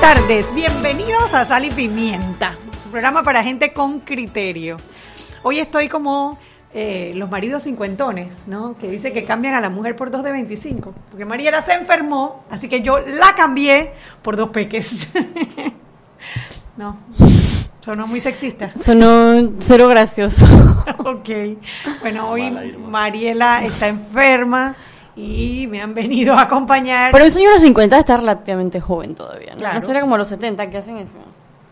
Tardes, bienvenidos a Sal y Pimienta, un programa para gente con criterio. Hoy estoy como eh, los maridos cincuentones, ¿no? Que dice que cambian a la mujer por dos de 25. Porque Mariela se enfermó, así que yo la cambié por dos peques. no, sonó muy sexista. Sonó cero gracioso. ok. Bueno, hoy Mariela está enferma y me han venido a acompañar. Pero un señor de 50 está relativamente joven todavía, ¿no? Claro. No será como los 70 que hacen eso.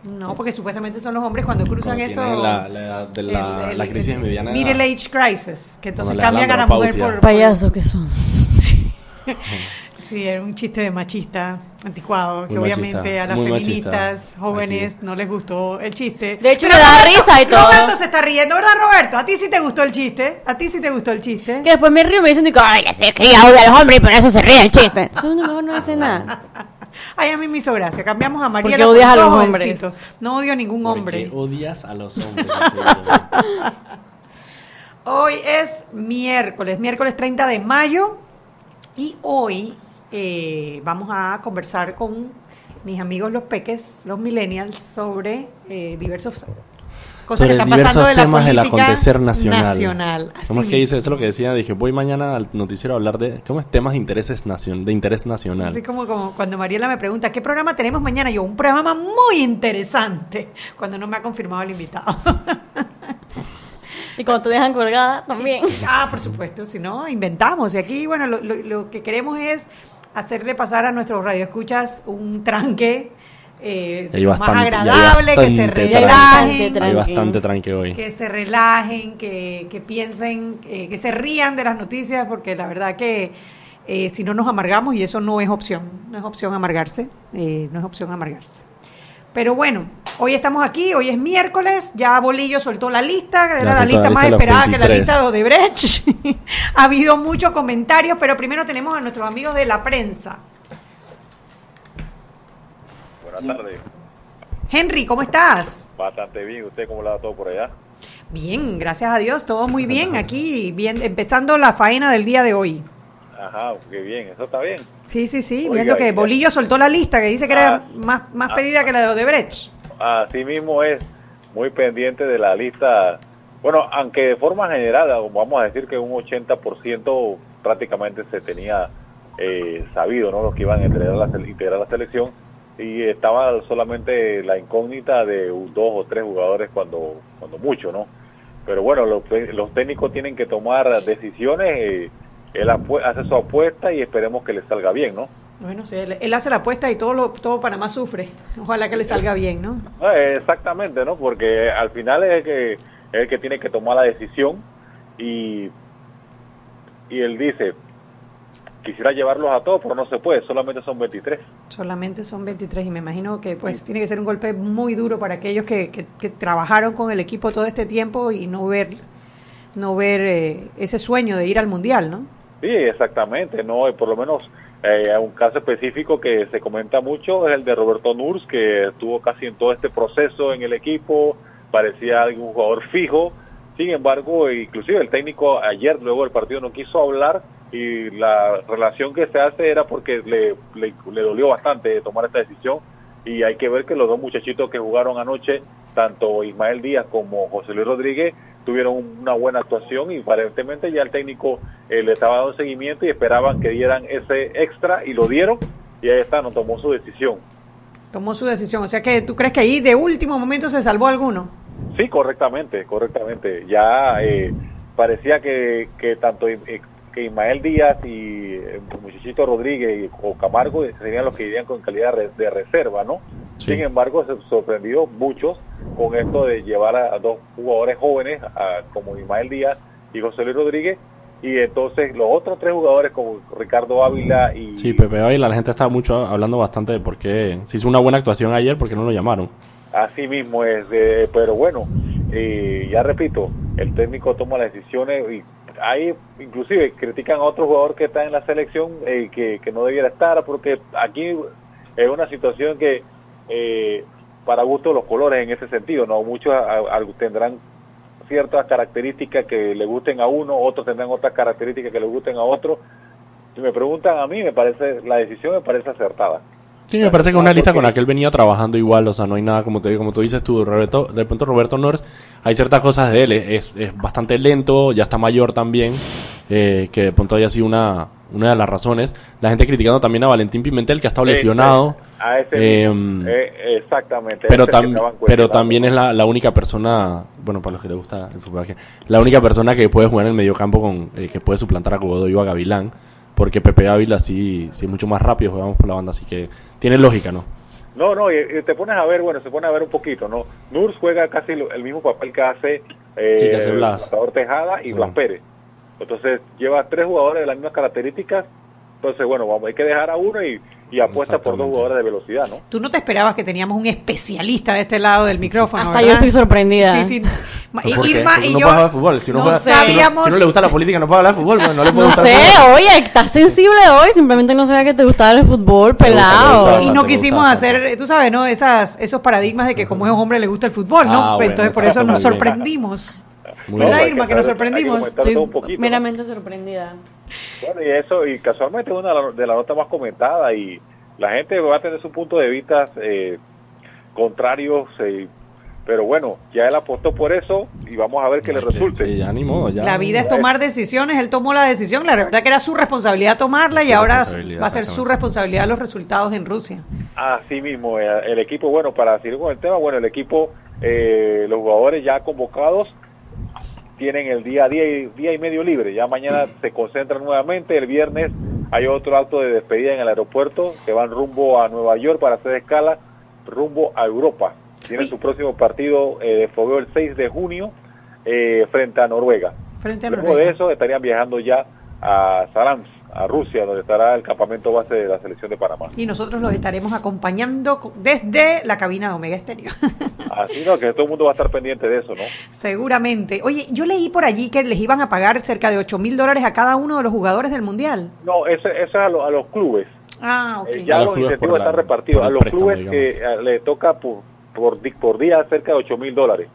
No, porque supuestamente son los hombres cuando cruzan Cuando eso. la- la edad de la- el- el- la crisis el mediana Middle age crisis, que entonces cambian a la mujer por. Payasos que son. Sí, era un chiste de machista anticuado, que obviamente machista, a las muy feministas machista. jóvenes no les gustó el chiste. De hecho, Pero me da Roberto- risa y todo. Roberto se está riendo, ¿verdad, Roberto? ¿A ti sí te gustó el chiste? ¿A ti sí te gustó el chiste? Que después me río y me dicen, digo, ay, les he criado a los hombres y por eso se ríe el chiste. Eso no, mejor no dice nada. Ay, a mí me hizo gracia. Cambiamos a Mariela. Porque odias por a los hombres. No odio a ningún hombre. Porque odias a los hombres. Hoy es miércoles, miércoles 30 de mayo y hoy eh, vamos a conversar con mis amigos los peques, los millennials, sobre eh, diversos cosas Sobre que están diversos pasando de la temas del acontecer nacional. nacional. Así ¿Cómo es que dice? Eso es lo que decía. Dije, voy mañana al noticiero a hablar de ¿cómo es? temas de, intereses nacion- de interés nacional. Así como, como cuando Mariela me pregunta, ¿qué programa tenemos mañana? Yo, un programa muy interesante, cuando no me ha confirmado el invitado. Y cuando te dejan colgada, también. Ah, por supuesto, si no, inventamos. Y aquí, bueno, lo, lo- lo que queremos es hacerle pasar a nuestros radioescuchas un tranque eh, más agradable, que se relajen, tranque. Hay bastante tranque hoy. que se relajen, que, que piensen, eh, que se rían de las noticias, porque la verdad que eh, si no nos amargamos, y eso no es opción, no es opción amargarse, eh, no es opción amargarse. Pero bueno, hoy estamos aquí, hoy es miércoles, ya Bolillo soltó la lista, era la lista más esperada que la 23. lista de Odebrecht. ha habido muchos comentarios, pero primero tenemos a nuestros amigos de la prensa. Buenas tardes. Henry, ¿cómo estás? Bastante bien. ¿Usted cómo le da todo por allá? Bien, gracias a Dios, todo muy bien aquí, bien, empezando la faena del día de hoy. Ajá, qué bien. Eso está bien. Sí, sí, sí, Oiga, viendo que Bolillo soltó la lista, que dice que era Ah, más, más ah, pedida que la de Odebrecht. Así mismo es muy pendiente de la lista. Bueno, aunque de forma general, vamos a decir que un 80% prácticamente se tenía eh, sabido, ¿no? Los que iban a integrar la, integrar la selección y estaba solamente la incógnita de dos o tres jugadores cuando, cuando mucho, ¿no? Pero bueno, los, los técnicos tienen que tomar decisiones. eh, él hace su apuesta y esperemos que le salga bien, ¿no? Bueno, sí, él, él hace la apuesta y todo, lo, todo Panamá sufre. Ojalá que le salga bien, ¿no? Ah, Exactamente, ¿no? Porque al final es el que, es el que tiene que tomar la decisión y, y él dice, quisiera llevarlos a todos, pero no se puede, solamente son 23. Solamente son 23 y me imagino que pues tiene que ser un golpe muy duro para aquellos que, que- que trabajaron con el equipo todo este tiempo y no ver no ver eh, ese sueño de ir al mundial, ¿no? Sí, exactamente, ¿no? Por lo menos eh, un caso específico que se comenta mucho es el de Roberto Nurs, que estuvo casi en todo este proceso en el equipo, parecía un jugador fijo, sin embargo, inclusive el técnico ayer luego del partido no quiso hablar y la relación que se hace era porque le, le dolió bastante tomar esta decisión y hay que ver que los dos muchachitos que jugaron anoche, tanto Ismael Díaz como José Luis Rodríguez, tuvieron una buena actuación y aparentemente ya el técnico eh, le estaba dando seguimiento y esperaban que dieran ese extra y lo dieron y ahí está, no tomó su decisión. Tomó su decisión. O sea que tú crees que ahí de último momento se salvó alguno. Sí, correctamente, correctamente. Ya eh, parecía que, que tanto eh, que Ismael Díaz y eh, Muchachito Rodríguez y- o Camargo serían los que irían con calidad de reserva, ¿no? Sí. Sin embargo, se sorprendió muchos con esto de llevar a, a dos jugadores jóvenes, a- como Ismael Díaz y José Luis Rodríguez, y entonces los otros tres jugadores como Ricardo Ávila y Sí, Pepe Ávila, la gente está mucho hablando bastante de por qué se hizo una buena actuación ayer, porque no lo llamaron. así mismo es, de- pero bueno, eh, ya repito, el técnico toma las decisiones y hay inclusive critican a otro jugador que está en la selección eh, que, que no debiera estar porque aquí es una situación que eh, para gusto los colores en ese sentido, no muchos tendrán ciertas características que le gusten a uno, otros tendrán otras características que le gusten a otro. Si me preguntan a mí, me parece la decisión me parece acertada. Sí, me parece que es una lista con la que él venía trabajando igual, o sea, no hay nada, como te como tú dices tú, Roberto, de pronto Roberto Nors, hay ciertas cosas de él, es, es bastante lento, ya está mayor también, eh, que de pronto haya sido una, una de las razones. La gente criticando también a Valentín Pimentel, que ha estado lesionado, A ese Eh, mismo. Eh, exactamente. pero, tam- pero también es la, la única persona, bueno, para los que les gusta el fútbol, la única persona que puede jugar en el mediocampo con, eh, que puede suplantar a Godoy o a Gavilán, porque Pepe Ávila sí, sí es mucho más rápido, jugamos por la banda, así que tiene lógica, ¿no? No, no, y, te pones a ver, bueno, se pone a ver un poquito, ¿no? Nurs juega casi el mismo papel que hace, eh, Sí, que hace Blas. Tejada y Sí. Blas Pérez. Entonces lleva tres jugadores de las mismas características. Entonces, bueno, vamos, hay que dejar a uno y, y apuesta por dos jugadores de velocidad, ¿no? Tú no te esperabas que teníamos un especialista de este lado del micrófono. Hasta ¿verdad? yo estoy sorprendida. Sí, sí. Ma- ¿Por qué? Irma y no yo de fútbol. Si no, no juega- si no- sabíamos. si no le gusta la política, no puede hablar de fútbol. bueno, no le puede No sé, oye, estás sensible hoy. Simplemente no sabía que te gustaba el fútbol, pelado. gusta. y no quisimos gusta hacer, tú sabes, ¿no? Esas, esos paradigmas de que como es un hombre le gusta el fútbol, ¿no? Ah, bueno, Entonces por eso nos sorprendimos. Muy ¿Verdad, Irma, que nos sorprendimos? Estoy todo un poquito, ¿no? meramente sorprendida. Bueno, y eso, y casualmente es una de las de las notas más comentadas y la gente va a tener su punto de vista eh, contrarios, eh, pero bueno, ya él apostó por eso y vamos a ver qué le resulte. Sí, ya ni modo, ya. La vida es tomar decisiones, él tomó la decisión, la verdad que era su responsabilidad tomarla Su y ahora va a ser su responsabilidad los resultados en Rusia. Así mismo, eh, el equipo, bueno, para seguir con el tema, bueno, el equipo, eh, los jugadores ya convocados tienen el día, día, y, día y medio libre, ya mañana se concentran nuevamente, el viernes hay otro acto de despedida en el aeropuerto, que van rumbo a Nueva York para hacer escala, rumbo a Europa. Tienen Uy. su próximo partido eh, de fogueo el 6 de junio eh, frente a Noruega. Frente a Luego Noruega. de eso estarían viajando ya a Sarans, a Rusia, donde estará el campamento base de la selección de Panamá. Y nosotros los estaremos acompañando co- desde la cabina de Omega Estéreo. Así no, que todo el mundo va a estar pendiente de eso, ¿no? Seguramente. Oye, yo leí por allí que les iban a pagar cerca de 8 mil dólares a cada uno de los jugadores del Mundial. No, eso, eso es a, lo- a los clubes. Ah, ok. Eh, ya A los incentivos están repartidos. A los préstamo, clubes digamos. que eh, le toca por, por, por día cerca de 8 mil dólares.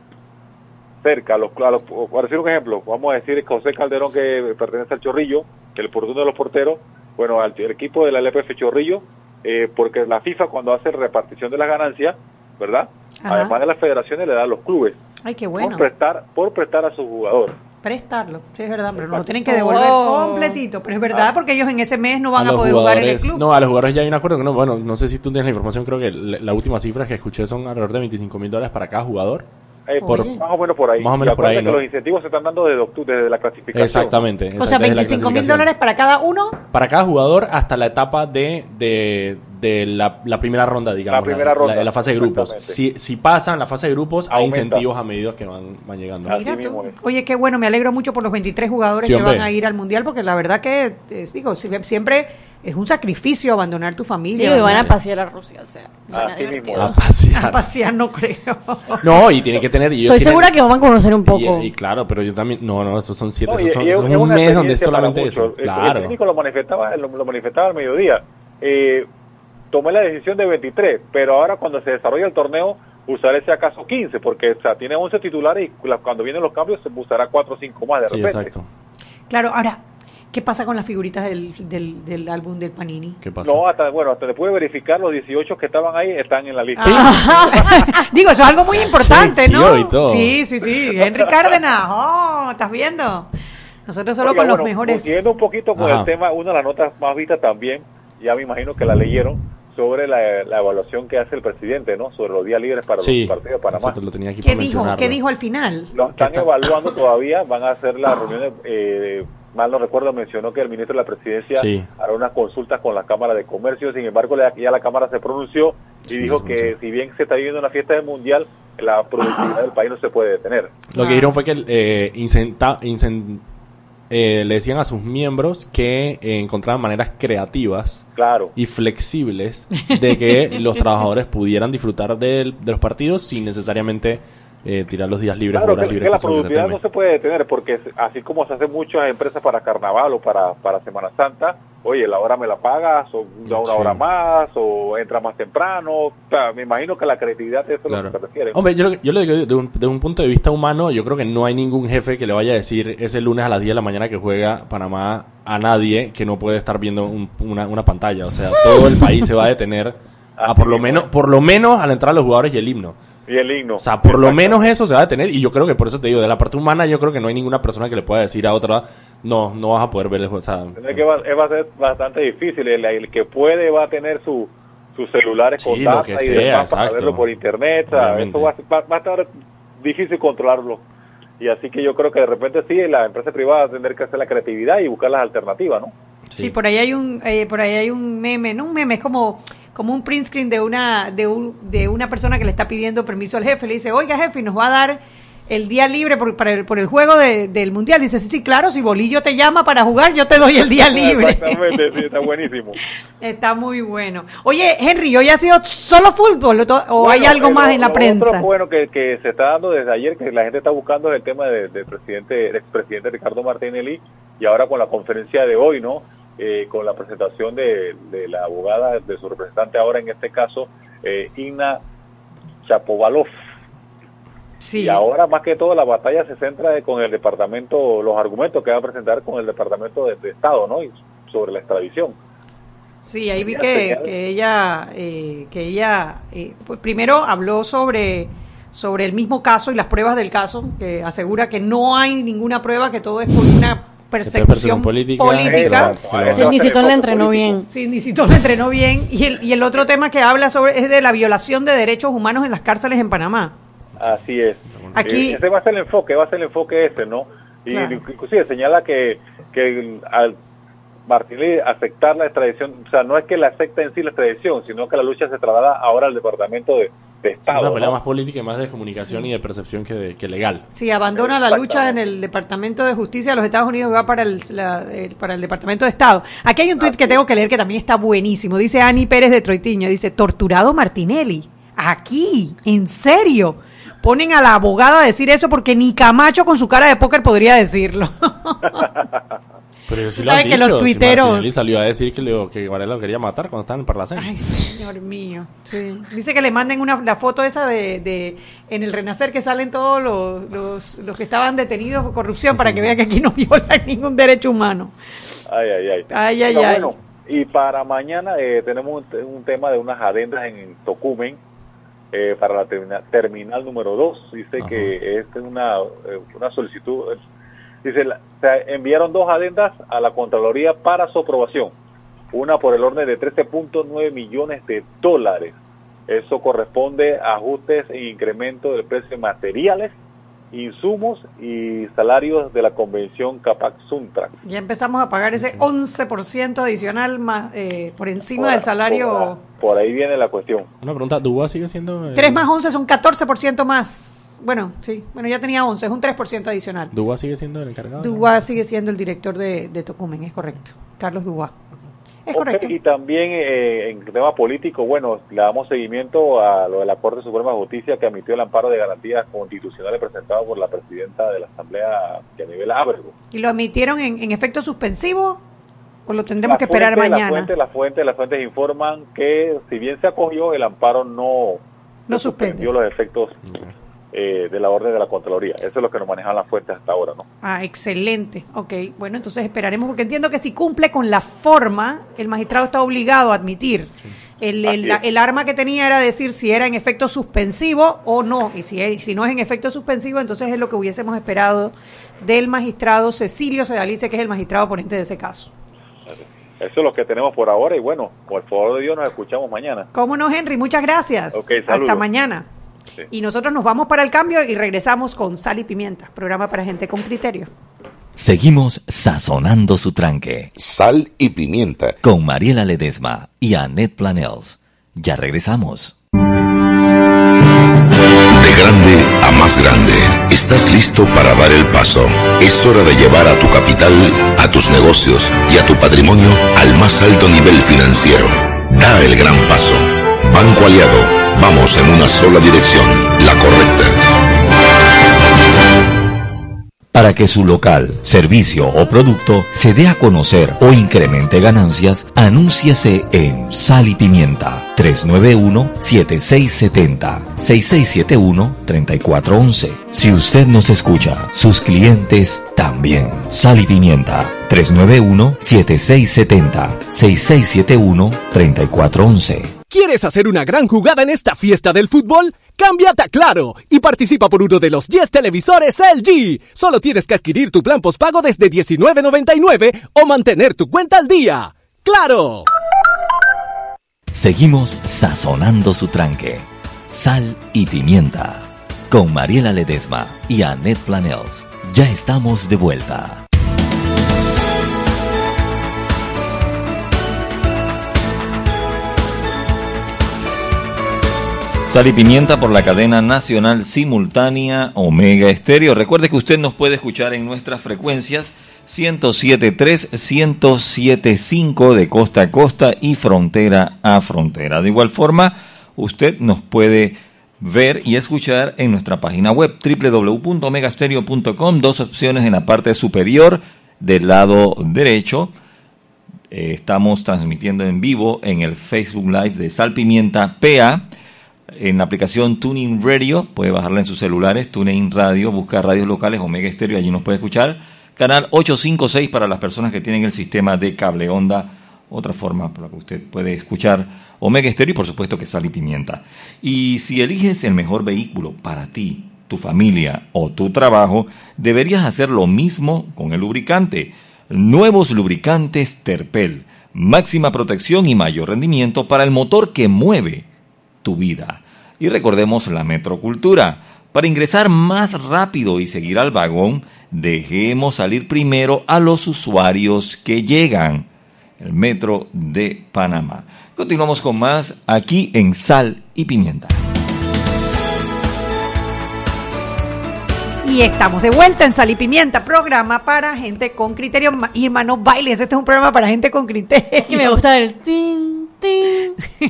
Cerca, a los, a los- para decir un ejemplo, vamos a decir que José Calderón, que pertenece al Chorrillo, el portuno de los porteros, bueno, al el equipo de la LPF Chorrillo, eh, porque la FIFA cuando hace repartición de las ganancias, ¿verdad? Ajá. Además de las federaciones le da a los clubes Ay, qué por prestar por prestar a sus jugadores. Prestarlo, sí es verdad, pero no lo tienen que devolver Oh. completito. Pero es verdad, porque ellos en ese mes no van a, poder jugar en el club. No, a los jugadores ya hay un acuerdo que no, bueno, no sé si tú tienes la información, creo que la, la última cifra que escuché son alrededor de 25 mil dólares para cada jugador. Eh, Por- más o menos por ahí. Más o menos Y por ahí, los incentivos se están dando desde, octubre, desde la clasificación. Exactamente. o sea, exacto, desde la 25 mil dólares para cada uno. Para cada jugador hasta la etapa de, de, de la, la primera ronda, digamos. La primera ronda, La, la fase de grupos. Si, si pasan la fase de grupos, hay incentivos a medida que van, van llegando. Mira tú. Oye, qué bueno, me alegro mucho por los 23 jugadores Sí, que van a ir al Mundial, porque la verdad que, eh, digo, si- siempre es un sacrificio abandonar tu familia. Y van a pasear a Rusia, o sea, suena divertido. A a pasear. pasear, no creo. No, y tiene que tener. Estoy tienen- segura que van a conocer un poco. Y, y claro, pero yo también. No, no, estos son siete. No, esos son, y esos un mes donde es solamente eso. El- El Claro. técnico lo manifestaba, lo, lo manifestaba al mediodía. Eh, tomé la decisión de 23, pero ahora cuando se desarrolla el torneo usaré si acaso 15, porque o sea, tiene 11 titulares y cuando vienen los cambios se usará 4 o 5 más de Sí, repente. exacto. Claro, ahora, ¿qué pasa con las figuritas del, del, del álbum del Panini? ¿Qué pasa? No, hasta, bueno, hasta le pude verificar, los 18 que estaban ahí están en la lista. Digo, eso es algo muy importante, ¿no? Y todo. Sí, sí, sí. Henry Cárdenas, oh, ¿estás viendo? Nosotros solo Oiga, con los bueno, mejores. Siguiendo un poquito con Ajá. el tema, una de las notas más vistas también, ya me imagino que la leyeron, sobre la, la evaluación que hace el presidente, ¿no? Sobre los días libres para Sí, los partidos de Panamá. eso te lo tenía aquí ¿Qué dijo? ¿Qué dijo al final? Lo están está? evaluando todavía, van a hacer las reuniones, eh, mal no recuerdo, mencionó que el ministro de la presidencia Sí. hará unas consultas con la Cámara de Comercio, sin embargo ya la Cámara se pronunció y Sí, dijo que si bien se está viviendo una fiesta del Mundial, la productividad del país no se puede detener. Lo Ah. que dijeron fue que eh, incenta- incen- eh, le decían a sus miembros que eh, encontraban maneras creativas Claro. y flexibles de que los trabajadores pudieran disfrutar del- de, los partidos sin necesariamente eh, tirar los días libres Claro, horas que, libres que la productividad no se puede detener porque es- así como se hacen muchas empresas para carnaval o para, para Semana Santa, oye, la hora me la pagas o da una Sí. hora más o entra más temprano. O sea, me imagino que la creatividad eso es Claro. lo que se refiere. Hombre, yo, yo le digo, de un, de un punto de vista humano, yo creo que no hay ningún jefe que le vaya a decir ese lunes a las 10 de la mañana que juega Panamá a nadie que no puede estar viendo un- una, una pantalla. O sea, todo el país se va a detener a por lo menos, es. por lo menos al entrar los jugadores y el himno. Y el himno. O sea, por lo menos eso se va a detener y yo creo que por eso te digo, de la parte humana yo creo que no hay ninguna persona que le pueda decir a otra, no, no vas a poder ver el juego. O sea, Es que va, a ser bastante difícil. El, el que puede va a tener su sus celulares Sí, con data que y sea, demás para exacto. verlo por internet. o sea, Obviamente. eso va, va- va a estar difícil controlarlo. Y así que yo creo que de repente sí, la empresa privada va a tener que hacer la creatividad y buscar las alternativas, ¿no? Sí, por ahí hay un eh, por ahí hay un meme, no un meme, es como como un print screen de una de un, de una persona que le está pidiendo permiso al jefe, le dice, "Oiga, jefe, nos va a dar el día libre por, para el, por el juego de- del mundial." Dice, "Sí, sí, claro, si Bolillo te llama para jugar, yo te doy el día libre." Exactamente, sí, está buenísimo. Está muy bueno. Oye, Henry, ¿hoy ha sido solo fútbol o, hay algo eh, más lo- en la prensa? Otro bueno que, que se está dando desde ayer, que la gente está buscando es el tema de- del presidente, del expresidente Ricardo Martinelli, y ahora con la conferencia de hoy, ¿no? Eh, con la presentación de, de la abogada, de su representante ahora en este caso, eh, Inna Chapovalov. Sí. Y ahora más que todo la batalla se centra con el departamento, los argumentos que va a presentar con el departamento de, de Estado, ¿no? Y sobre la extradición. Sí, ahí vi que, que ella, eh, que ella eh, pues primero habló sobre, sobre el mismo caso y las pruebas del caso, que asegura que no hay ninguna prueba, que todo es por una persecución persecución política. política. Exacto. Claro. Ese Sí, va a ni ser el si le entrenó político. bien. Sí, Nicito lo entrenó bien. Y el, y el otro tema que habla sobre es de la violación de derechos humanos en las cárceles en Panamá. Así es. Aquí- Eh, ese va a ser el enfoque, va a ser el enfoque ese, ¿no? Y Claro. inclusive señala que, que al Martínez aceptar la extradición, o sea, no es que la acepta en sí la extradición, sino que la lucha se traslada ahora al Departamento de, de es Estado. una pelea ¿no? más política y más de comunicación y de percepción que, de- que legal. Sí, abandona la lucha en el Departamento de Justicia de los Estados Unidos y va para el, la- el- para el Departamento de Estado. Aquí hay un tuit que tengo que leer que también está buenísimo. Dice Ani Pérez de Troitiño, dice, torturado Martinelli. Aquí, en serio. Ponen a la abogada a decir eso porque ni Camacho con su cara de póker podría decirlo. Pero sí lo han sabes que dicho, los si tuiteros- salió a decir que, le, que Varela lo quería matar cuando estaba en el Parlacén. Ay, señor mío. Sí. Dice que le manden una, la foto esa de, de en el Renacer que salen todos los, los, los que estaban detenidos por corrupción para que vean que aquí no violan ningún derecho humano. Ay, ay, ay. Ay, ay, Pero ay. Bueno, y para mañana eh, tenemos un, un tema de unas adendas en Tocumen eh, para la termina- terminal número 2. Dice Ajá. que es una, eh, una solicitud. Dice, la- se enviaron dos adendas a la Contraloría para su aprobación. Una por el orden de 13.9 millones de dólares. Eso corresponde a ajustes e incremento del precio de materiales, insumos y salarios de la convención Capac Suntrax. Ya empezamos a pagar ese 11% adicional más eh, por encima Por- del salario. Por, por ahí viene la cuestión. Una pregunta, ¿Dubá sigue siendo...? eh, 3 más 11 son 14% más. Bueno, sí, bueno, ya tenía 11, es un 3% adicional. ¿Dubá sigue siendo el encargado? Dubá sigue siendo el director de, de Tocumen, es correcto. Carlos Dubá. Es correcto. y también eh, en tema político, bueno, le damos seguimiento a lo de la Corte Suprema de Justicia que admitió el amparo de garantías constitucionales presentado por la presidenta de la Asamblea, Yanibel Ábrego. ¿Y lo admitieron en, en efecto suspensivo o lo tendremos La que esperar fuente- mañana? La fuente, la fuente, las fuentes informan que si bien se acogió, el amparo no, No suspende. suspendió los efectos eh, de la orden de la Contraloría. Eso es lo que nos manejan las fuentes hasta ahora, ¿no? Ah, excelente. Ok, bueno, entonces esperaremos porque entiendo que si cumple con la forma, el magistrado está obligado a admitir. El, el- la- el arma que tenía era decir si era en efecto suspensivo o no. Y si, es- si no es en efecto suspensivo, entonces es lo que hubiésemos esperado del magistrado Cecilio Sedalice, que es el magistrado ponente de ese caso. Eso es lo que tenemos por ahora y bueno, por el favor de Dios nos escuchamos mañana. ¿Cómo no, Henry? Muchas gracias. Ok, Hasta mañana. Sí. Y nosotros nos vamos para el cambio y regresamos con Sal y Pimienta, programa para gente con criterio. Seguimos sazonando su tranque Sal y pimienta. con Mariela Ledesma y Annette Planels. Ya regresamos. De grande a más grande Estás listo para dar el paso. Es hora de llevar a tu capital, a tus negocios y a tu patrimonio al más alto nivel financiero. Da el gran paso. Banco Aliado. Vamos en una sola dirección, la correcta. Para que su local, servicio o producto se dé a conocer o incremente ganancias, anúnciese en Sal y Pimienta 391-7670-6671-3411. Si usted nos escucha, sus clientes también. Sal y Pimienta 391-7670-6671-3411. ¿Quieres hacer una gran jugada en esta fiesta del fútbol? Cámbiate a Claro y participa por uno de los 10 televisores LG. Solo tienes que adquirir tu plan postpago desde $19.99 o mantener tu cuenta al día. ¡Claro! Seguimos sazonando su tranque. Sal y pimienta. Con Mariela Ledesma y Annette Planels. Ya estamos de vuelta. Sal y Pimienta por la cadena nacional simultánea Omega Estéreo. Recuerde que usted nos puede escuchar en nuestras frecuencias 107.3, 107.5 de costa a costa y frontera a frontera. De igual forma, usted nos puede ver y escuchar en nuestra página web www.omegastereo.com. Dos opciones en la parte superior del lado derecho. Eh, estamos transmitiendo en vivo en el Facebook Live de Sal Pimienta PA en la aplicación Tuning Radio, puede bajarla en sus celulares, Tuning Radio, busca radios locales, Omega Estéreo, allí nos puede escuchar. Canal 856 para las personas que tienen el sistema de cable onda, otra forma por la que usted puede escuchar Omega Estéreo y por supuesto que sal y pimienta. Y si eliges el mejor vehículo para ti, tu familia o tu trabajo, deberías hacer lo mismo con el lubricante. Nuevos lubricantes Terpel, máxima protección y mayor rendimiento para el motor que mueve tu vida. Y recordemos la metrocultura. Para ingresar más rápido y seguir al vagón, dejemos salir primero a los usuarios que llegan. El metro de Panamá. Continuamos con más aquí en Sal y Pimienta. Y estamos de vuelta en Sal y Pimienta, programa para gente con criterio. Ma- Irma, no bailes, este es un programa para gente con criterio. Que me gusta el tin, tin, tin,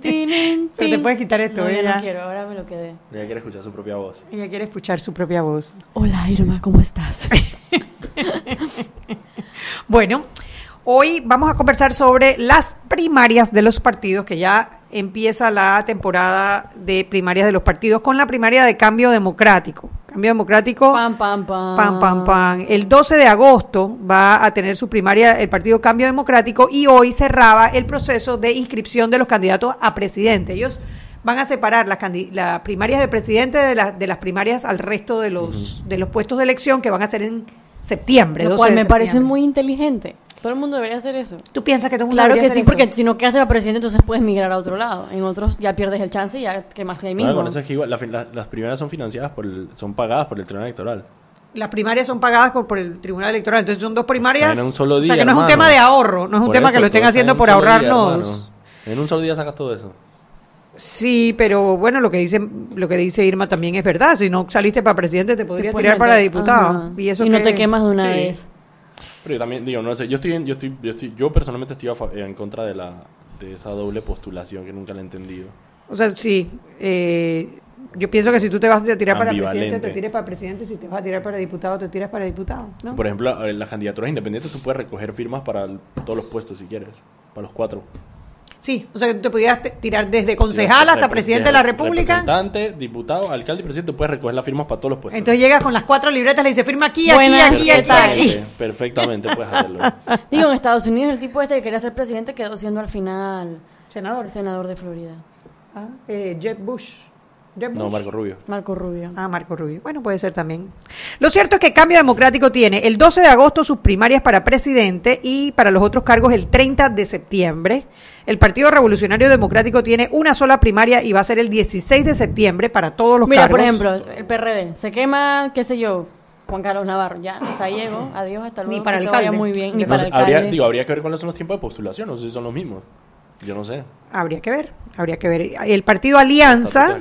tin, tin, Pero te puedes quitar esto, No, ya ella. no quiero, ahora me lo quedé. Ella quiere escuchar su propia voz. Ella quiere escuchar su propia voz. Hola Irma, ¿cómo estás? Bueno, hoy vamos a conversar sobre las primarias de los partidos, que ya empieza la temporada de primarias de los partidos con la primaria de cambio democrático. Cambio democrático. Pam, pam, pam. Pam, pam, pam. El 12 de agosto va a tener su primaria el Partido Cambio Democrático y hoy cerraba el proceso de inscripción de los candidatos a presidente. Ellos van a separar las, candi- las primarias de presidente de, la- de las primarias al resto de los, de los puestos de elección que van a ser en septiembre. Lo 12 cual me parece septiembre. muy inteligente. Todo el mundo debería hacer eso. ¿Tú piensas que todo el mundo Claro debería que sí, eso? porque si no quedaste la presidente, entonces puedes migrar a otro lado. En otros ya pierdes el chance y ya quemaste ahí Claro, mismo. eso es que igual, la fin- la- las primeras son financiadas por el- son pagadas por el Tribunal Electoral. Las primarias son pagadas por, por el Tribunal Electoral, entonces son dos primarias. O sea, en un solo o sea día, que no es un tema de ahorro, no es un Por tema eso, que lo estén está haciendo en por día, ahorrarnos. en un solo día sacas todo eso. Sí, pero bueno, lo que dice lo que dice Irma también es verdad. Si no saliste para presidente, te podrías tirar para diputado. ajá. Y, eso no que- te quemas de una Sí. vez. Pero yo también digo, no sé, yo estoy, en- yo estoy, yo estoy, yo personalmente estoy fa- en contra de la de esa doble postulación que nunca la he entendido. O sea, sí. eh, yo pienso que si tú te vas a tirar para presidente, te tires para presidente. Si te vas a tirar para diputado, te tiras para diputado. ¿no? Por ejemplo, en las candidaturas independientes tú puedes recoger firmas para todos los puestos si quieres, para los cuatro. Sí, o sea, que tú te pudieras te- tirar desde concejal hasta presidente de la República. Representante, diputado, alcalde y presidente, puedes recoger las firmas para todos los puestos. Entonces llegas con las cuatro libretas, le dice firma aquí, aquí, Buenas, aquí, ¿qué aquí, aquí. Perfectamente, perfectamente puedes hacerlo. Digo, en Estados Unidos el tipo este que quería ser presidente quedó siendo al final Senador. senador de Florida. Ah, eh, Jeb Bush. No. Marco Rubio. Marco Rubio. Ah, Marco Rubio. Bueno, puede ser también. Lo cierto es que Cambio Democrático tiene el 12 de agosto sus primarias para presidente y para los otros cargos el 30 de septiembre. El Partido Revolucionario Democrático tiene una sola primaria y va a ser el 16 de septiembre para todos los Mira, cargos. por ejemplo, el PRD. Se quema, qué sé yo, Juan Carlos Navarro. Ya, hasta ahí llegó. Adiós, hasta Ni luego. para que el te vaya muy bien. Ni No para sé, el alcalde. habría, digo, habría que ver cuáles son los tiempos de postulación, no sé si son los mismos. Yo no sé. Habría que ver, habría que ver. El Partido Alianza,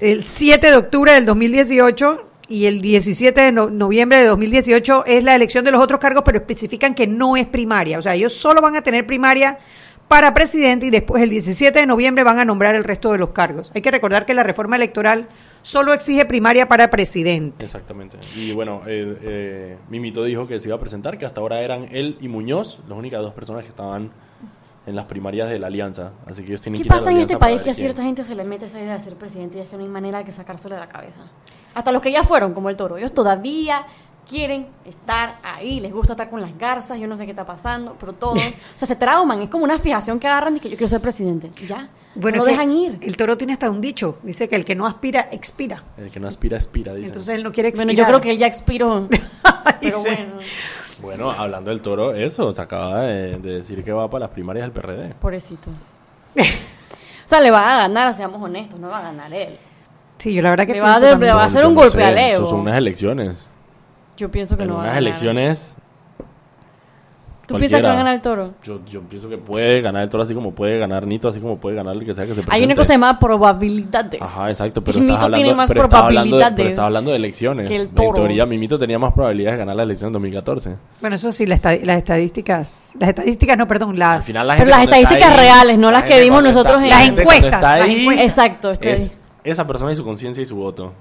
el 7 de octubre del 2018 y el 17 de no- noviembre de 2018 es la elección de los otros cargos, pero especifican que no es primaria. O sea, ellos solo van a tener primaria para presidente y después el 17 de noviembre van a nombrar el resto de los cargos. Hay que recordar que la reforma electoral solo exige primaria para presidente. Exactamente. Y bueno, eh, eh, Mimito dijo que se iba a presentar, que hasta ahora eran él y Muñoz, las únicas dos personas que estaban en las primarias de la alianza. Así que ellos tienen ¿Qué que ir a la pasa en este país que a quién. cierta gente se le mete esa idea de ser presidente y es que no hay manera de que sacárselo de la cabeza? Hasta los que ya fueron, como el toro. Ellos todavía quieren estar ahí, les gusta estar con las garzas, yo no sé qué está pasando, pero todos, o sea, se trauman, es como una fijación que agarran y que yo quiero ser presidente. Ya, no lo dejan ir. El toro tiene hasta un dicho, dice que el que no aspira, expira. El que no aspira, aspira, dice. Entonces él no quiere expirar. Bueno, yo creo que él ya expiró. pero bueno, Bueno, hablando del toro, eso, se acaba de, de decir que va para las primarias del PRD. pobrecito. O sea, le va a ganar, seamos honestos, no va a ganar él. Sí, yo la verdad que Le va a le va a hacer Yo un no golpe sé, al eso ego. son unas elecciones. Yo pienso que En no va a unas ganar. elecciones, ¿Tú piensas que va a ganar el toro? yo, yo pienso que puede ganar el toro así como puede ganar Nito, así como puede ganar el que sea que se presente. Hay una cosa llamada probabilidades. Ajá, exacto, pero estás Mito hablando, tiene más pero estás hablando, de, probabilidades pero estás hablando de elecciones. que el En toro. teoría, Mimito tenía más probabilidades de ganar la elección en 2014. Bueno, eso sí, la las estadísticas, las estadísticas, no, perdón, las, Al final la Pero las estadísticas ahí- reales, no la las que vimos nosotros en- la Las encuestas, las encuestas. Exacto, estoy- es esa persona y su conciencia y su voto.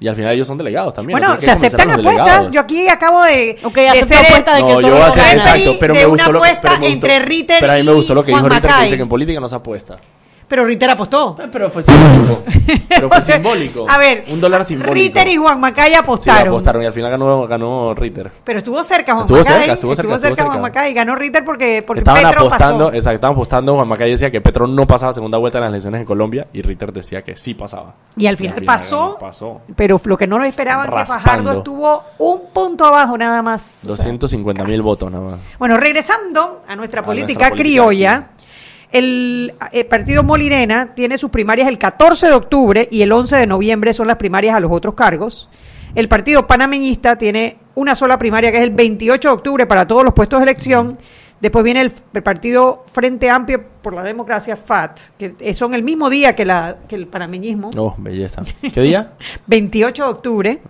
Y al final ellos son delegados también. Bueno, ¿no? se aceptan apuestas. delegados. Yo aquí acabo de, Ok, de el- apuesta de que No, yo voy a hacer, exacto, pero me gustó lo que, pero me gustó- entre Ritter pero a mí me gustó lo que y dijo Juan Ritter, que dice que en política no se apuesta. Pero Ritter apostó. Pero fue simbólico. pero fue simbólico. A ver, un dólar simbólico. Ritter y Juan Macay Sí, apostaron. apostaron y al final ganó, ganó Ritter. Pero estuvo cerca Juan Estuvo Macay. cerca, estuvo cerca, estuvo Juan cerca. Macay. Ganó Ritter porque, porque estaban Petro apostando, pasó. exacto, estaban apostando. Juan Macay decía que Petro no pasaba segunda vuelta en las elecciones en Colombia y Ritter decía que sí pasaba. Y al final pasó. ganó, pasó. Pero lo que no lo esperaban que Raspando. Fajardo estuvo un punto abajo nada más. O sea, 250 mil votos nada más. Bueno, regresando a nuestra A política nuestra política criolla, aquí. El, eh, partido Molirena tiene sus primarias el 14 de octubre y el 11 de noviembre son las primarias a los otros cargos. El partido panameñista tiene una sola primaria que es el 28 de octubre para todos los puestos de elección. Después viene el, el partido Frente Amplio por la Democracia, FAT, que eh, son el mismo día que, la, que el panameñismo. Oh, belleza. ¿Qué día? 28 de octubre.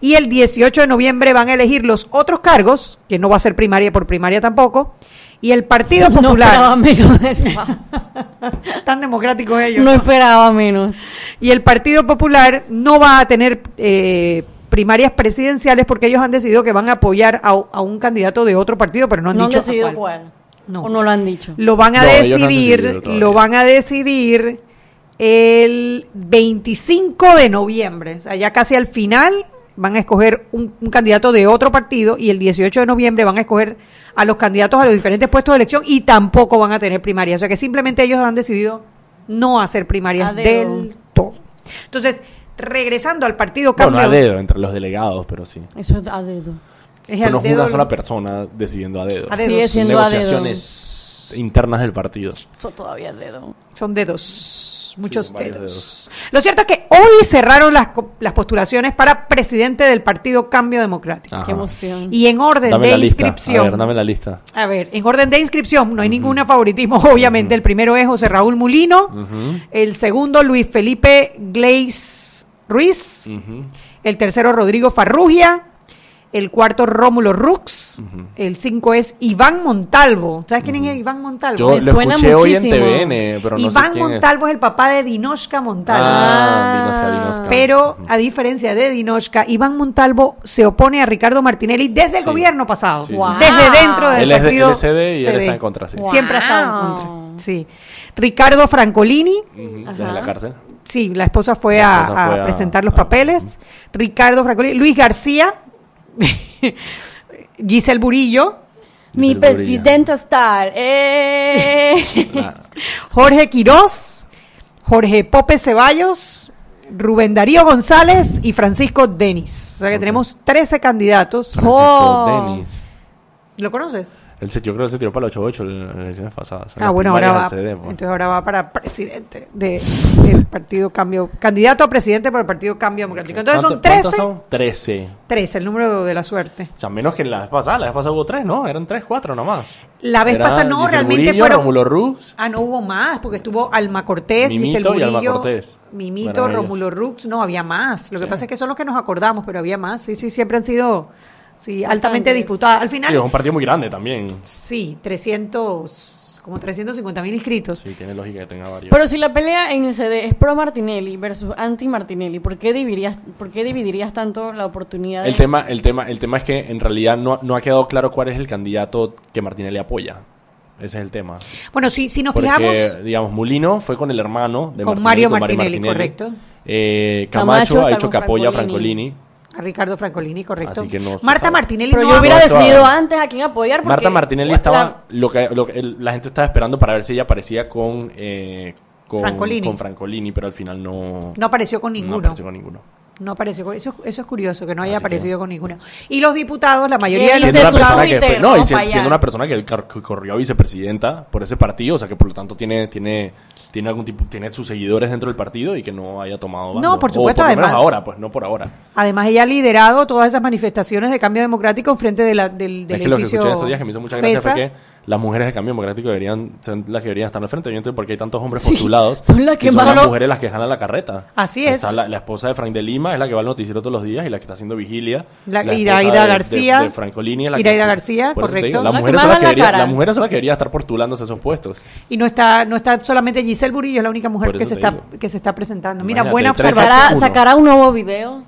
Y el 18 de noviembre van a elegir los otros cargos, que no va a ser primaria por primaria tampoco. Y el Partido No esperaba Popular, menos tan democráticos ellos. No esperaba menos. Y el Partido Popular no va a tener eh, primarias presidenciales porque ellos han decidido que van a apoyar a, a un candidato de otro partido, pero no han No han dicho a decidido cuál. cuál. No. O no lo han dicho. Lo van a No, decidir, lo van a decidir el 25 de noviembre. O sea, ya casi al final van a escoger un, un candidato de otro partido y el 18 de noviembre van a escoger a los candidatos a los diferentes puestos de elección y tampoco van a tener primarias. O sea que simplemente ellos han decidido no hacer primarias del todo. Entonces, regresando al partido Bueno, cambio, a dedo entre los delegados, pero sí. Eso es a dedo. es No al es una sola persona decidiendo a dedo. A dedos. Sigue siendo a dedo. Negociaciones internas del partido. Eso todavía es dedo. Son dedos, muchos dedos. dedos. Lo cierto es que hoy cerraron las, las postulaciones para presidente del partido Cambio Democrático. Ajá. Qué emoción. Y en orden Dame de la lista. A inscripción. ver, dame la lista. A ver, en orden de inscripción no hay ninguna favoritismo, obviamente. El primero es José Raúl Mulino. El segundo, Luis Felipe Gleis Ruiz. El tercero, Rodrigo Farrugia. El cuarto, Rómulo Rux. El cinco es Iván Montalvo. ¿Sabes quién es Iván Montalvo? Yo Me lo suena escuché hoy en muchísimo. TVN, pero no Iván sé quién Montalvo es. el papá de Dinoshka Montalvo. Ah, Dinosca, Dinosca. Pero, a diferencia de Dinoshka, Iván Montalvo se opone a Ricardo Martinelli desde el Sí. gobierno pasado. Sí, sí, sí. Desde dentro del Él es de partido LCD y él está en contra, sí. Siempre ha estado en contra. Sí. Ricardo Francolini, Desde la cárcel. sí, la esposa fue, La a, esposa a fue a- presentar los a- papeles. Ricardo Francolini, Luis García, Giselle Burillo, Mi Giselle presidenta star. ¡Eh! Jorge Quirós, Jorge Pope Ceballos, Rubén Darío González y Francisco Denis. O sea que tenemos 13 candidatos. Francisco Oh. Denis. ¿Lo conoces? Él se, yo creo que se tiró para el 8-8 en las elecciones pasadas. Ah, bueno, ahora va. CD, pues. Entonces ahora va para presidente de, del Partido Cambio. Candidato a presidente por el Partido Cambio Democrático. Entonces son ¿Cuánto- cuántos 13. son? 13. 13, el número de la suerte. O sea, menos que en la vez pasada. La vez pasada hubo 3, ¿no? Eran 3, 4 nomás. La vez Era pasada no, Giselle realmente Murillo, fueron. Rómulo Rux. Ah, no hubo más, porque estuvo Alma Cortés, Mimito Giselle y Alma Murillo, Cortés. Mimito. Rómulo Rux, no, había más. Lo que Sí. pasa es que son los que nos acordamos, pero había más. Sí, sí, siempre han sido sí, altamente disputadas. Al Sí, final, es un partido muy grande también. sí, 300, como 350 mil inscritos. Sí, tiene lógica que tenga varios. Pero si la pelea en el CD es pro Martinelli versus anti Martinelli, ¿por qué dividirías, por qué dividirías tanto la oportunidad? de- El tema, el tema, el tema es que en realidad no, no ha quedado claro cuál es el candidato que Martinelli apoya. Ese es el tema. Bueno, si, si nos Porque, fijamos, digamos, Mulino fue con el hermano de Con Martinelli, Mario con Martinelli, correcto. Eh, Camacho Camacho, ha con que apoya a Francolini. A Ricardo Francolini, correcto. Así que no se Marta sabe. Martinelli Pero no yo hubiera No, decidido antes a quién apoyar. Porque Marta Martinelli la- estaba. Lo que, lo que el- la gente estaba esperando para ver si ella aparecía con. eh, con Francolini. con Francolini, pero al final no. no apareció con no ninguno. apareció con ninguno. No apareció con eso, eso es curioso, que no haya Así que- aparecido con ninguno. Y los diputados, la mayoría de los Siendo diputados... que Twitter, fue- no, y vamos si- para allá. siendo una persona que corrió a vicepresidenta por ese partido, o sea que por lo tanto tiene, tiene, tiene algún tipo, tiene sus seguidores dentro del partido y que no haya tomado bando. No, por O supuesto, por lo menos además- ahora, pues no por ahora. Además, ella ha liderado todas esas manifestaciones de cambio democrático en frente de la, del, del es que lo que edificio escuché estos días que me hizo mucha gracia fue que las mujeres de cambio democrático deberían ser las que deberían estar al frente, evidentemente porque hay tantos hombres Sí, postulados. son las que y son las mujeres las que jalan la carreta. Así es. Está la, la esposa de Frank de Lima es la que va al noticiero todos los días y la que está haciendo vigilia. La- esposa Iraida de- de- García. De, Francolini es la Iraida que, García, por correcto. digo, La las mujeres más son las da que la las mujeres son las que deberían estar postulándose a esos puestos. Y no está, no está solamente Giselle Burillo, es la única mujer Por que se, está, digo. que se está presentando. Mira, Imagínate, buena observación. Sacará, un nuevo video.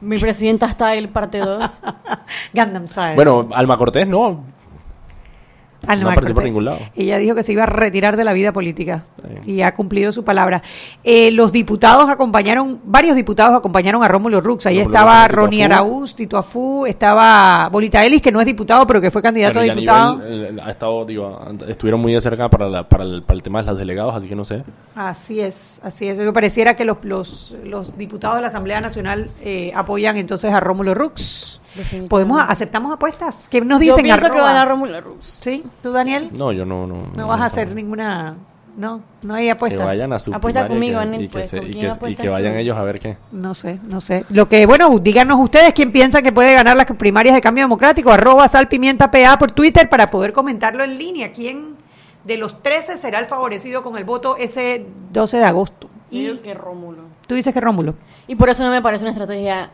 Mi presidenta está el parte 2. Gundam Style. Bueno, Alma Cortés no. Ah, no apareció por ningún lado. Ella dijo que se iba a retirar de la vida política Sí. y ha cumplido su palabra. Eh, los diputados acompañaron, varios diputados acompañaron a Rómulo Rux. Ahí Rómulo estaba Ronnie. Araúz, Tito Afú, estaba Bolita Ellis, que no es diputado, pero que fue candidato a diputado. nivel, eh, ha estado, digo, estuvieron muy de cerca para, la- para, el, para el tema de los delegados, así que no sé. Así es, así es. Que pareciera que los, los, los diputados de la Asamblea Nacional eh, apoyan entonces a Rómulo Rux. ¿Podemos, ¿Aceptamos apuestas? ¿Qué nos Yo dicen? pienso que Arroba. va a ganar Rómulo Rux. ¿Sí? ¿Tú, Daniel? No, yo no. No, No vas a hacer ninguna... No, no hay Que apuestas. vayan a su Apuesta conmigo, que- y que, pues, se- ¿con y quién que- y que vayan tú? ellos a ver qué. No sé, no sé. Lo que, bueno, díganos ustedes quién piensan que puede ganar las primarias de cambio democrático. Arroba salpimienta PA por Twitter para poder comentarlo en línea. ¿Quién de los 13 será el favorecido con el voto ese 12 de agosto? Yo Y digo que Rómulo. tú dices que Rómulo. Y por eso no me parece una estrategia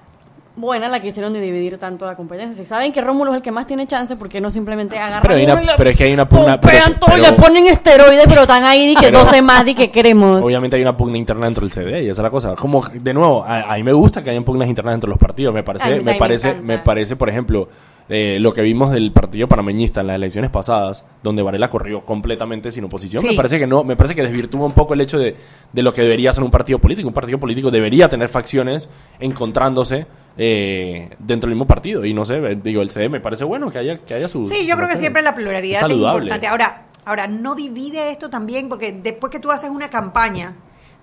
buena la que hicieron de dividir tanto la competencia. Si saben que Rómulo es el que más tiene chance, ¿por qué no simplemente agarran Pero hay una- uno y lo pero es que hay una pugna- pero todo pero- le ponen esteroides, pero están ahí y que Pero- 12 más y que queremos. Obviamente hay una pugna interna dentro del CD y esa es la cosa. Como, de nuevo, a, a mí me gusta que hayan pugnas internas dentro de los partidos. Me parece, me parece, me parece, por ejemplo, eh, lo que vimos del partido panameñista en las elecciones pasadas, donde Varela corrió completamente sin oposición. Sí. Me parece que no, me parece que desvirtúa un poco el hecho de, de lo que debería ser un partido político. Un partido político debería tener facciones encontrándose eh, dentro del mismo partido. Y no sé, eh, digo, el CD me parece bueno que haya, que haya su. Sí, yo creo que siempre la pluralidad Es es, saludable. importante. Ahora, ahora, no divide esto también, porque después que tú haces una campaña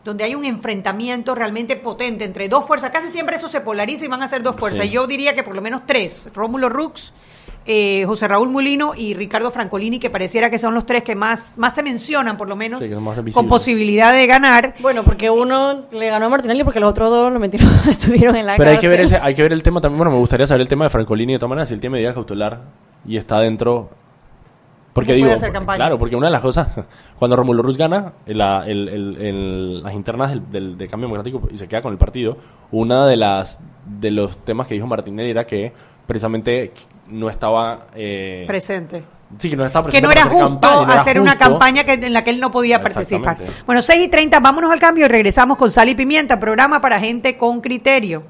donde hay un enfrentamiento realmente potente entre dos fuerzas, casi siempre eso se polariza y van a ser dos fuerzas. Sí. Yo diría que por lo menos tres, Rómulo Rux, eh, José Raúl Mulino y Ricardo Francolini, que pareciera que son los tres que más, más se mencionan, por lo menos, Sí, con posibilidad de ganar. Bueno, porque uno le ganó a Martinelli porque los otros dos lo metieron, estuvieron en la Pero hay que, ver ese, hay que ver el tema también. Bueno, me gustaría saber el tema de Francolini de todas maneras. Si él tiene medida cautelar y está dentro. Porque digo, hacer campaña. claro, porque una de las cosas, cuando Romulo Ruz gana la- el- el- el- las internas del, del- del cambio democrático y se queda con el partido, una de las de los temas que dijo Martinelli era que precisamente no estaba eh, Presente. sí, que no estaba que presente no para era hacer justo campaña, no era hacer una campaña que, en la que él no podía participar. Bueno, 6 y 30, vámonos al cambio y regresamos con Sal y Pimienta, programa para gente con criterio.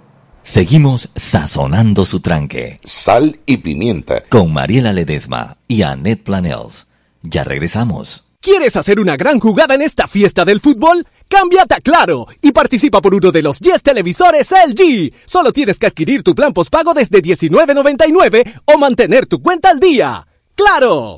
Seguimos sazonando su tranque Sal y pimienta. con Mariela Ledesma y Annette Planels. Ya regresamos. ¿Quieres hacer una gran jugada en esta fiesta del fútbol? Cámbiate a Claro y participa por uno de los 10 televisores LG. Solo tienes que adquirir tu plan postpago desde $19.99 o mantener tu cuenta al día. ¡Claro!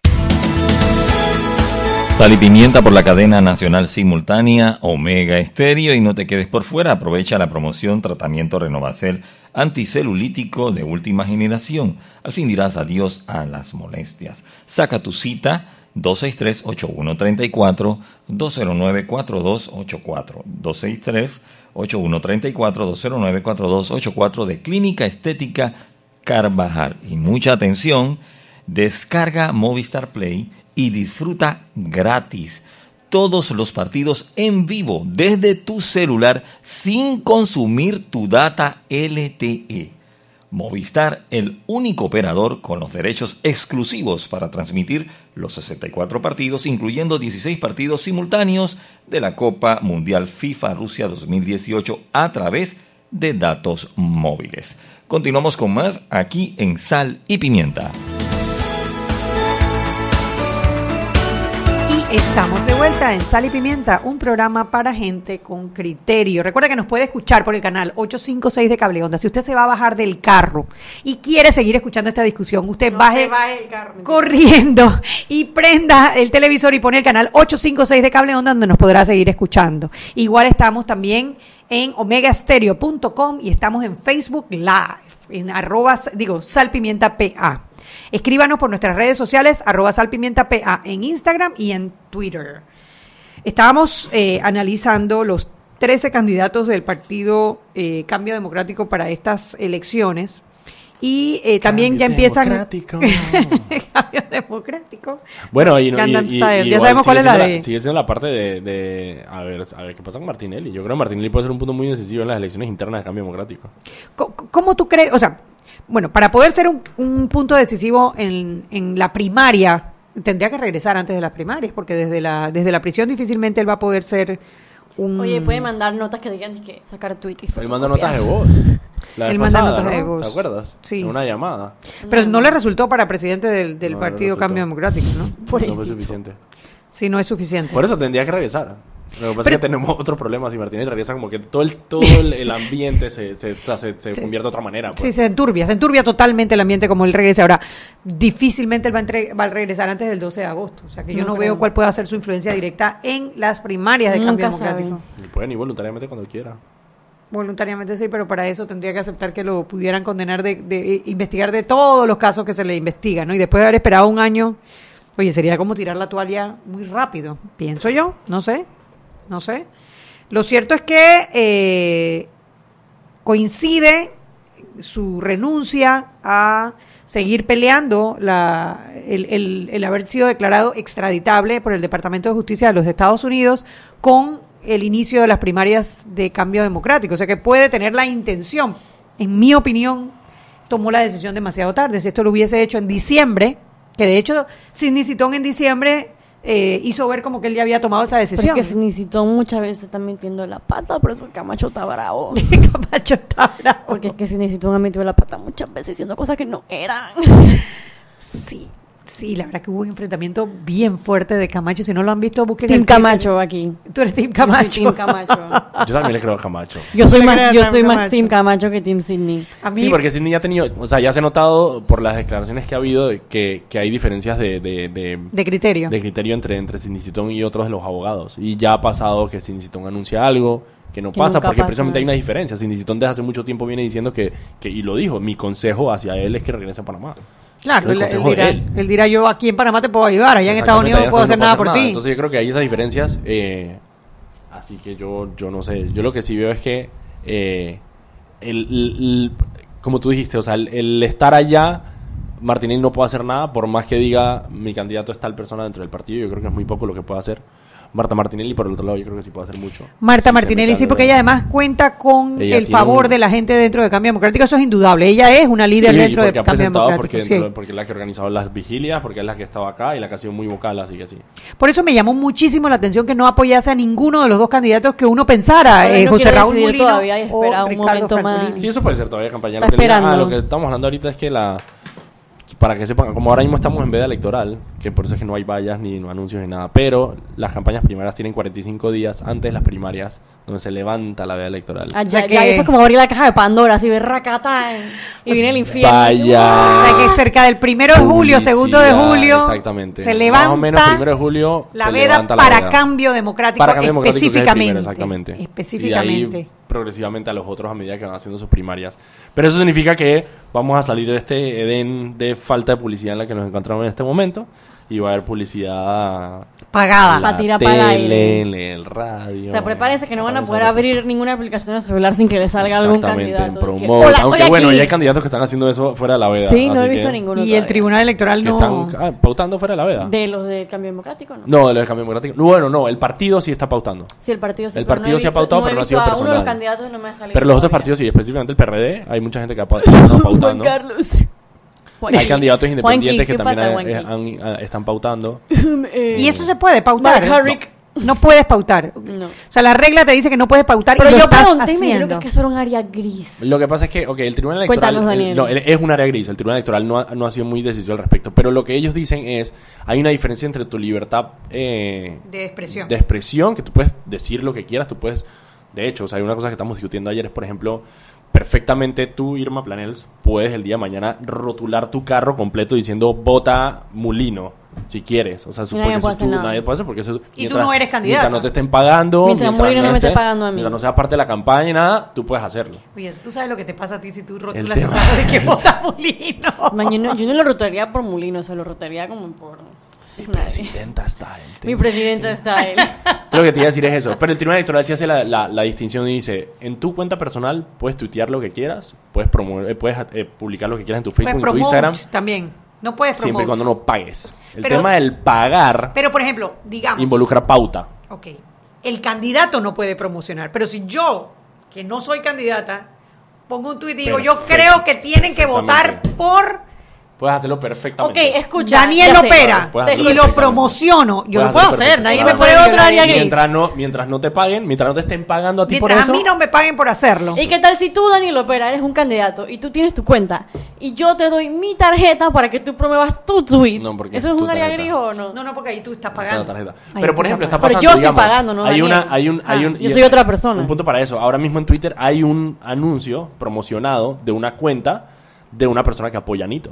Sal y pimienta por la cadena nacional simultánea Omega Estéreo y no te quedes por fuera, aprovecha la promoción tratamiento Renovacel anticelulítico de última generación. Al fin dirás adiós a las molestias. Saca tu cita 263-8134, 209-4284, 263-8134, 209-4284 de Clínica Estética Carvajal. Y mucha atención, descarga Movistar Play y disfruta gratis todos los partidos en vivo desde tu celular sin consumir tu data LTE. Movistar, el único operador con los derechos exclusivos para transmitir los 64 partidos, incluyendo 16 partidos simultáneos de la Copa Mundial FIFA Rusia 2018 a través de datos móviles. Continuamos con más aquí en Sal y Pimienta. Estamos de vuelta en Sal y Pimienta, un programa para gente con criterio. Recuerda que nos puede escuchar por el canal 856 de Cable Onda. Si usted se va a bajar del carro y quiere seguir escuchando esta discusión, usted No baje se baje el carro, mentira. corriendo y prenda el televisor y pone el canal 856 de Cable Onda donde nos podrá seguir escuchando. Igual estamos también en omegastereo.com y estamos en Facebook Live, en arroba, digo, salpimienta PA. Escríbanos por nuestras redes sociales, arroba salpimienta PA, en Instagram y en Twitter. Estábamos eh, analizando los 13 candidatos del partido eh, Cambio Democrático para estas elecciones. Y eh, también ya empiezan. Democrático. Cambio Democrático. Bueno, y, no, y- y- y ya igual sabemos cuál es la de. Sigue siendo la parte de, de- a, ver, a ver qué pasa con Martinelli. Yo creo que Martinelli puede ser un punto muy decisivo en las elecciones internas de cambio democrático. Co- ¿Cómo tú crees? O sea, bueno, para poder ser un, un punto decisivo en, en la primaria, tendría que regresar antes de las primarias, porque desde la, desde la prisión difícilmente él va a poder ser un. Oye, puede mandar notas que digan que sacar tweet y Él manda notas de voz. La vez Él manda pasada, notas de voz. ¿Te acuerdas? Sí. En una llamada. Pero no le resultó para presidente del, del No le partido. Cambio Democrático, ¿no? No fue suficiente. Sí, no es suficiente. Por eso tendría que regresar. Lo que pasa Pero- es que tenemos otro problema. Si Martinelli regresa, como que todo el, todo el, el ambiente se, se, o sea, se, convierte de otra manera. pues. Sí, se enturbia, se enturbia totalmente el ambiente como él regrese. Ahora, difícilmente él va a, entre- va a regresar antes del 12 de agosto. O sea que yo No veo cuál pueda ser su influencia directa en las primarias de Nunca Cambio. Democrático. Y Pueden ir voluntariamente cuando quiera. Voluntariamente sí, pero para eso tendría que aceptar que lo pudieran condenar de, de- eh, investigar de todos los casos que se le investigan, ¿no? Y después de haber esperado un año, oye, sería como tirar la toalla muy rápido, pienso yo, no sé, no sé. Lo cierto es que eh, coincide su renuncia a seguir peleando la, el, el- haber sido declarado extraditable por el Departamento de Justicia de los Estados Unidos con el inicio de las primarias de cambio democrático. O sea que puede tener la intención, en mi opinión, tomó la decisión demasiado tarde. Si esto lo hubiese hecho en diciembre, que de hecho Sidney Citón en diciembre eh, hizo ver como que él ya había tomado esa decisión. Porque necesitó muchas veces está metiendo la pata, por eso el Camacho está bravo. Camacho está bravo. Porque es que necesitó ha metido la pata muchas veces diciendo cosas que no eran. Sí. Sí, la verdad que hubo un enfrentamiento bien fuerte de Camacho. Si no lo han visto, busquen Team el. Camacho aquí. Tú eres Team Yo soy Camacho. Team Camacho. Yo también le creo a Camacho. Yo soy Yo más, yo Team soy más Camacho. Team Camacho que Team Sidney. Sí, porque Sidney ya ha tenido, o sea, ya se ha notado por las declaraciones que ha habido de que, que hay diferencias de, de, de, de criterio. de criterio entre, entre Sidney Citón y otros de los abogados. Y ya ha pasado que Sidney Citón anuncia algo que no Que pasa porque pasa. precisamente hay una diferencia. Sidney Citón desde hace mucho tiempo viene diciendo que, que, y lo dijo, mi consejo hacia él es que regrese a Panamá. Claro, él, dirá, él. dirá, yo aquí en Panamá te puedo ayudar, allá en Estados Unidos no puedo hacer no nada por ti. Entonces yo creo que hay esas diferencias. eh, así que yo, yo no sé. Yo lo que sí veo es que, eh, el, como tú dijiste, o sea, el, el estar allá, Martinelli no puede hacer nada, por más que diga mi candidato es tal persona dentro del partido. Yo creo que es muy poco lo que puede hacer. Marta Martinelli, por el otro lado, yo creo que sí puede hacer mucho. Marta se Martinelli sí, porque ella además cuenta con Ella el favor un- de la gente dentro de Cambio Democrático, eso es indudable. Ella es una líder Sí, dentro de Cambio presentado Democrático. porque, sí. dentro- porque es la que ha organizado las vigilias, porque es la que estaba acá y la que ha sido muy vocal, así que sí. Por eso me llamó muchísimo la atención que no apoyase a ninguno de los dos candidatos que uno pensara, Ahora eh, no José Raúl Molino todavía y o un Ricardo momento más. Francolini. Sí, eso puede ser todavía campaña. Está Lo que, le- esperando. ah, lo que estamos hablando ahorita es que la... Para que sepan, como ahora mismo estamos en veda electoral, que por eso es que no hay vallas ni no anuncios ni nada, pero las campañas primarias tienen 45 días antes de las primarias, donde se levanta la veda electoral. Ah, O sea ya, que- ya eso es como abrir la caja de Pandora, así ver racata y viene el infierno. Vaya. O sea, que cerca del primero de julio, segundo de julio, exactamente. se levanta Más o menos primero de julio la se veda levanta la para veda. cambio democrático Para cambio democrático, es específicamente. primero, exactamente. Específicamente. Y ahí progresivamente a los otros a medida que van haciendo sus primarias. Pero eso significa que vamos a salir de este edén de falta de publicidad en la que nos encontramos en este momento y va a haber publicidad Pagada. en la Pa' tirar pa'l aire. tele, en el radio. O sea, prepárense que no van a poder abrir ninguna aplicación de celular sin que le salga algún candidato. en Que, promote. Hola, Aunque bueno, aquí. ya hay candidatos que están haciendo eso fuera de la veda. Sí, no he visto que- ninguno. Y el. Tribunal Electoral no... están ah, pautando fuera de la veda. De los de Cambio Democrático, ¿no? No, de los de Cambio Democrático. No, Bueno, no, el partido sí está pautando. Sí, el partido sí. El no partido sí ha visto- pautado, no pero no ha sido a Uno de los personal. candidatos no me ha salido. Pero los otros partidos sí, específicamente el PRD, hay mucha gente que ha pa- está pautando. Juan Carlos. Juan- Hay candidatos independientes Juanqui, que ¿qué también pasa, eh, Juanqui? han- están pautando. Eh, Y eso se puede pautar. No puedes pautar. No. O sea, la regla te dice que no puedes pautar Pero y lo yo pregunté y me dijeron que eso era un área gris. Lo que pasa es que, ok, el Tribunal Electoral Cuéntanos, el- Daniel. no, el- es un área gris, el Tribunal Electoral no ha, no ha sido muy decisivo al respecto, pero lo que ellos dicen es, hay una diferencia entre tu libertad eh, De expresión. de expresión, que tú puedes decir lo que quieras, tú puedes, de hecho, o sea, hay una cosa que estamos discutiendo ayer, es, por ejemplo, perfectamente tú, Irma Planels, puedes el día de mañana rotular tu carro completo diciendo vota Mulino, si quieres. O sea, Y nadie porque puede eso hacer tú- nada. nadie puede hacer porque eso... Y tú no eres candidata. Mientras no te estén pagando, Mientras Mulino no me esté pagando a mí. Mientras no seas parte de la campaña y nada, tú puedes hacerlo. Oye, tú sabes lo que te pasa a ti si tú rotulas El tu tema carro de que vota Molino. Man, yo, no, yo no lo rotaría por Mulino, o sea, lo rotaría como por... nadie. Presidenta está Mi presidenta está él. Lo que te iba a decir es eso. Pero el Tribunal Electoral sí hace la, la- la distinción y dice, en tu cuenta personal puedes tuitear lo que quieras, puedes promover, eh, puedes eh, publicar lo que quieras en tu Facebook, en tu Instagram, también. No puedes siempre y cuando no pagues. El Pero- tema del pagar Pero, por ejemplo, digamos... involucra pauta. Ok. El candidato no puede promocionar, pero si yo, que no soy candidata, pongo un tuit y digo, yo creo que tienen que votar por Puedes hacerlo Ok, perfectamente. escucha. Daniel. Opera y lo promociono. Yo lo puedo hacer, nadie me puede Otra área gris. Mientras no, mientras no te paguen, mientras no te estén pagando a ti por Mientras eso. a mí no me paguen por hacerlo. ¿Y qué tal si tú, Daniel Opera, eres un candidato y tú tienes tu cuenta y yo te doy mi tarjeta para que tú promuevas tu tweet? No, porque ¿Eso es un área gris o no? No, no, porque ahí tú estás Está pagando. Ahí Pero por ejemplo, está Pero pasando, yo estoy digamos, pagando, ¿no, hay una, hay un, hay Ah, un, yo soy es- otra persona. Un punto para eso. Ahora mismo en Twitter hay un anuncio promocionado de una cuenta de una persona que apoya a Nito.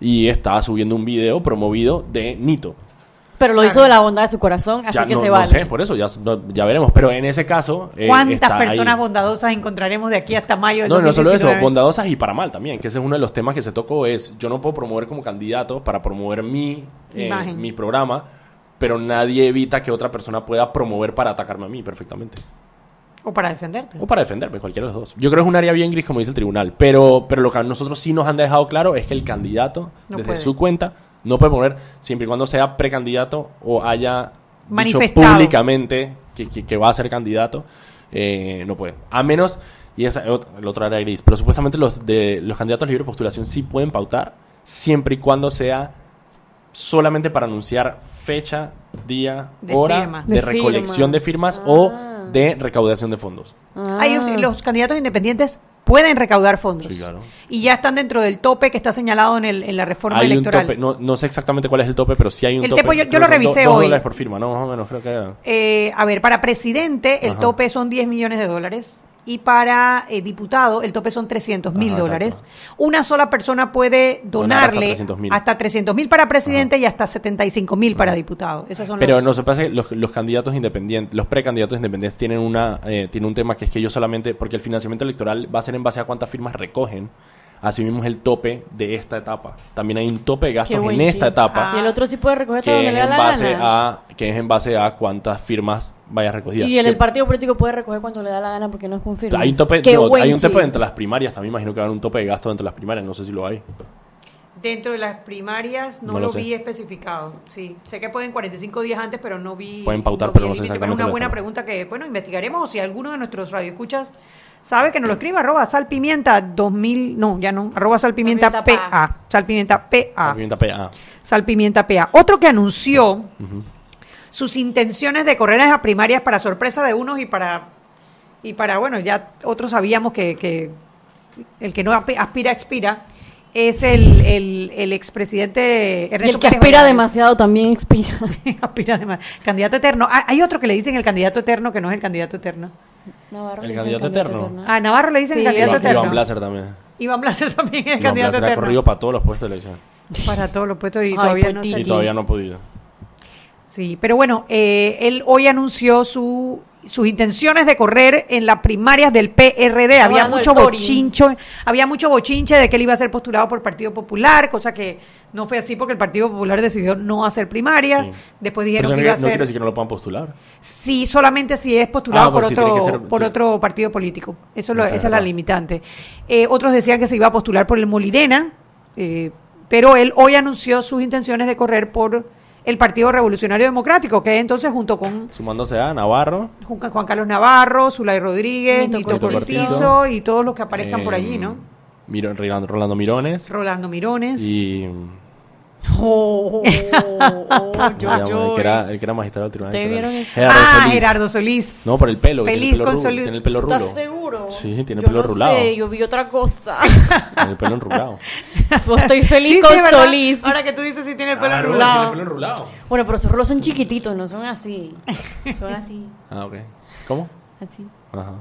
Y está subiendo un video promovido de Nito. Pero lo hizo de la bondad de su corazón, así Ya que no, se no vale. sé, por eso ya, no- ya veremos. Pero en ese caso. eh, ¿Cuántas está ahí. personas bondadosas encontraremos de aquí hasta mayo del No, no solo eso, 2019? bondadosas y para mal también, que ese es uno de los temas que se tocó, es yo no puedo promover como candidato para promover mi, eh, mi programa, pero nadie evita que otra persona pueda promover para atacarme a mí perfectamente. O para defenderte. O para defenderme, cualquiera de los dos. Yo creo que es un área bien gris, como dice el tribunal, pero, pero lo que a nosotros sí nos han dejado claro es que el candidato, No desde puede. su cuenta, no puede poner, siempre y cuando sea precandidato o haya dicho Manifestado. públicamente que, que- que va a ser candidato, eh, no puede. A menos, y esa el otro área gris, pero supuestamente los, de, los candidatos libre de postulación sí pueden pautar, siempre y cuando sea solamente para anunciar fecha, día, De hora firma. de, De recolección de firmas Ah. o de recaudación de fondos. Ah. Hay- los candidatos independientes pueden recaudar fondos. Sí, claro. Y ya están dentro del tope que está señalado en, el, en la reforma Hay un electoral. tope, no, no sé exactamente cuál es el tope, pero sí hay un El tope. tope yo- yo lo revisé do- dos hoy. dólares por firma, ¿no? Más o menos, creo que era. Eh, a ver, para presidente el Ajá. tope son 10 millones de dólares y para eh, diputado el tope son 300 mil dólares. Una sola persona puede donarle 300.000. hasta 300 mil para presidente y hasta 75 mil para diputado. Son Pero los- no se pasa que los, los candidatos independientes, los precandidatos independientes tienen una eh, tienen un tema que es que ellos solamente, porque el financiamiento electoral va a ser en base a cuántas firmas recogen. Así mismo es el tope de esta etapa. También hay un tope de gastos en esta etapa Y el otro sí puede recoger todo que donde es, le da en la base gana. a, que es en base a cuántas firmas vaya recogidas. Y el, Que- el partido político puede recoger cuanto le da la gana porque no es confirmado. hay un tope, no, hay un tope entre las primarias, también imagino que va a haber un tope de gastos entre las primarias, no sé si lo hay. Dentro de las primarias no, No lo, vi especificado. Sí, sé que pueden 45 días antes, pero no vi. Pueden pautar, vi pero no sé exactamente es una buena pregunta que, bueno, investigaremos. O si alguno de nuestros radioescuchas sabe que nos lo escriba, arroba salpimienta 2000, no, ya no, arroba salpimienta Salpimienta PA. Salpimienta PA. Pimienta PA. Salpimienta PA. Otro que anunció sus intenciones de correr a las primarias para sorpresa de unos y para, y para bueno, ya otros sabíamos que, que el que no aspira, expira, es el, el, el expresidente Y Ernesto el que Pérez aspira Valladares. demasiado también expira. aspira demasiado. Candidato eterno. Ah, Hay otro que le dicen el candidato eterno que no es el candidato eterno. Navarro El candidato eterno. A Navarro le dicen Sí, el candidato Iván, eterno. Iván Blaser también. Iván Blaser también es el Iván candidato Blaser ha eterno. corrido para todos los puestos de elección. Para todos los puestos y Ay, todavía no Y todavía no ha podido. Sí, pero bueno, eh, él hoy anunció su, sus intenciones de correr en las primarias del PRD. Había mucho bochincho, había mucho bochinche de que él iba a ser postulado por el Partido Popular, cosa que no fue así porque el Partido Popular decidió no hacer primarias. Sí. Después dijeron que no, iba a no quiere ser decir que no lo puedan postular. sí, solamente si es postulado Ah, por pues otro ser- por sí. otro partido político. Eso es lo- Esa es la limitante. Eh, otros decían que se iba a postular por el Molirena, eh, pero él hoy anunció sus intenciones de correr por el Partido Revolucionario Democrático, que entonces junto con Sumándose a Navarro. Juan Juan Carlos Navarro, Zulay Rodríguez, Cortizo. Cortizo y todos los que aparezcan por allí, ¿no? Miro- Rolando, Rolando Mirones. Rolando Mirones. Y. Oh, oh, oh, ¿cómo se yo, llama? yo. el, que era, el que era magistrado del tribunal. ¿Te vieron? Gerardo ah, Solís. Gerardo Solís. No, por el pelo. Feliz tiene el pelo con Solís. Tiene el pelo rulo. ¿Estás seguro? Sí, tiene Yo pelo no rulado. sé, yo vi otra cosa. Tiene el pelo enrulado. Yo estoy feliz Sí, sí, con verdad. Solís. Ahora que tú dices si tiene el pelo Ah, enrulado. Tiene el pelo enrulado. Bueno, pero esos rulos son chiquititos, no son así. Son así, Ah, ok. ¿Cómo? así. Ajá.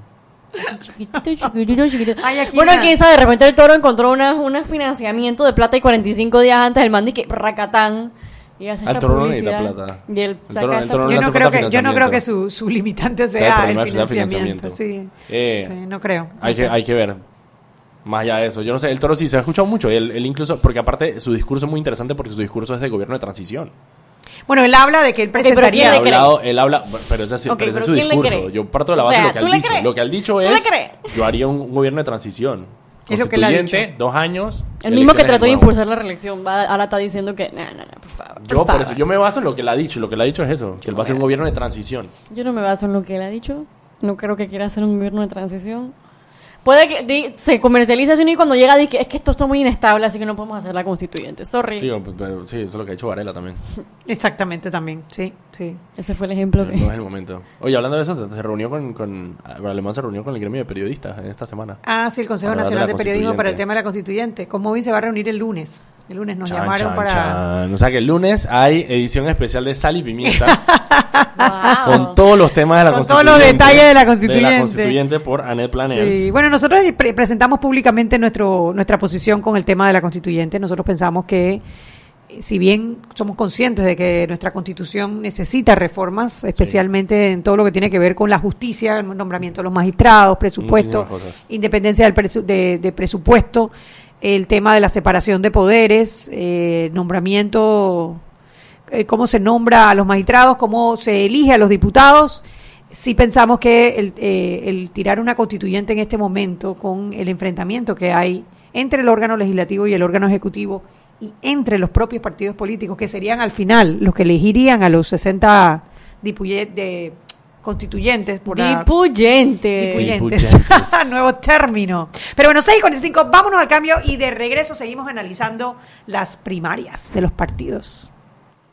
Así chiquitito, chiquitito, chiquitito. Ay, aquí Bueno, una- quién sabe, de repente el toro encontró una, un financiamiento de plata y 45 días antes del mandi que racatán. Y hace toro no necesita plata. Y El saca toro- el esta toro no yo, no creo que, yo no creo que su, su limitante el sea el el financiamiento. financiamiento. Sí, Eh, Sí, no creo. Hay que, hay que ver. Más allá de eso. Yo no sé, el toro sí se ha escuchado mucho. Él, él incluso, porque aparte su discurso es muy interesante porque su discurso es de gobierno de transición. Bueno, él habla de que él pero presentaría. ¿quién Él, hablado, él habla, pero ese, es- Ok, pero ese es su ¿quién le discurso. Yo parto de la O base sea, de lo que ¿tú él le dicho. crees? Lo que él dicho ¿Tú le es, yo haría un, un gobierno de transición. Es lo que él ha dicho. dos años. El mismo que trató de impulsar la reelección, va- ahora está diciendo que, no, no, no, por favor. Yo por eso, yo me baso en lo que él ha dicho. Lo que él ha dicho es eso, que él va a hacer un gobierno de transición. Yo no me baso en lo que él ha dicho. No creo que quiera hacer un gobierno de transición. Puede que di- se comercialice así y cuando llega dice que es que esto está muy inestable, así que no podemos hacer la constituyente. Sorry. Digo, pues, pero sí, eso es lo que ha hecho Varela también. Exactamente, también. Sí, sí. Ese fue el ejemplo no es el momento. Oye, hablando de eso, se, se reunió con, con Alemán se reunió con el gremio de periodistas en esta semana. Ah, sí, el Consejo de Nacional de Periodismo para el tema de la constituyente. Con Móvil se va a reunir el lunes. El lunes nos Chan, llamaron chan, para. chan. O sea que el lunes hay edición especial de Sal y Pimienta Wow. con todos los temas de la Con todos constituyente. los detalles de la De constituyente. la constituyente por Anet Planers. Sí, bueno, nosotros pre- presentamos públicamente nuestro, nuestra posición con el tema de la constituyente. Nosotros pensamos que, eh, si bien somos conscientes de que nuestra constitución necesita reformas, especialmente en todo lo que tiene que ver con la justicia, el nombramiento de los magistrados, presupuesto, independencia del presu- de, de presupuesto, el tema de la separación de poderes, eh, nombramiento, eh, cómo se nombra a los magistrados, cómo se elige a los diputados. Sí pensamos que el, eh, el tirar una constituyente en este momento con el enfrentamiento que hay entre el órgano legislativo y el órgano ejecutivo y entre los propios partidos políticos, que serían al final los que elegirían a los 60 dipuye- de constituyentes por la- Dipuyente. Dipuyentes. Dipuyentes. Nuevo término. Pero bueno, 6 con el 5, vámonos al cambio y de regreso seguimos analizando las primarias de los partidos.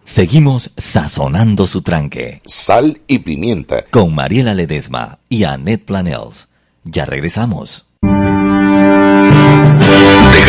Seguimos sazonando su tranque Sal y pimienta. con Mariela Ledesma y Annette Planels. Ya regresamos.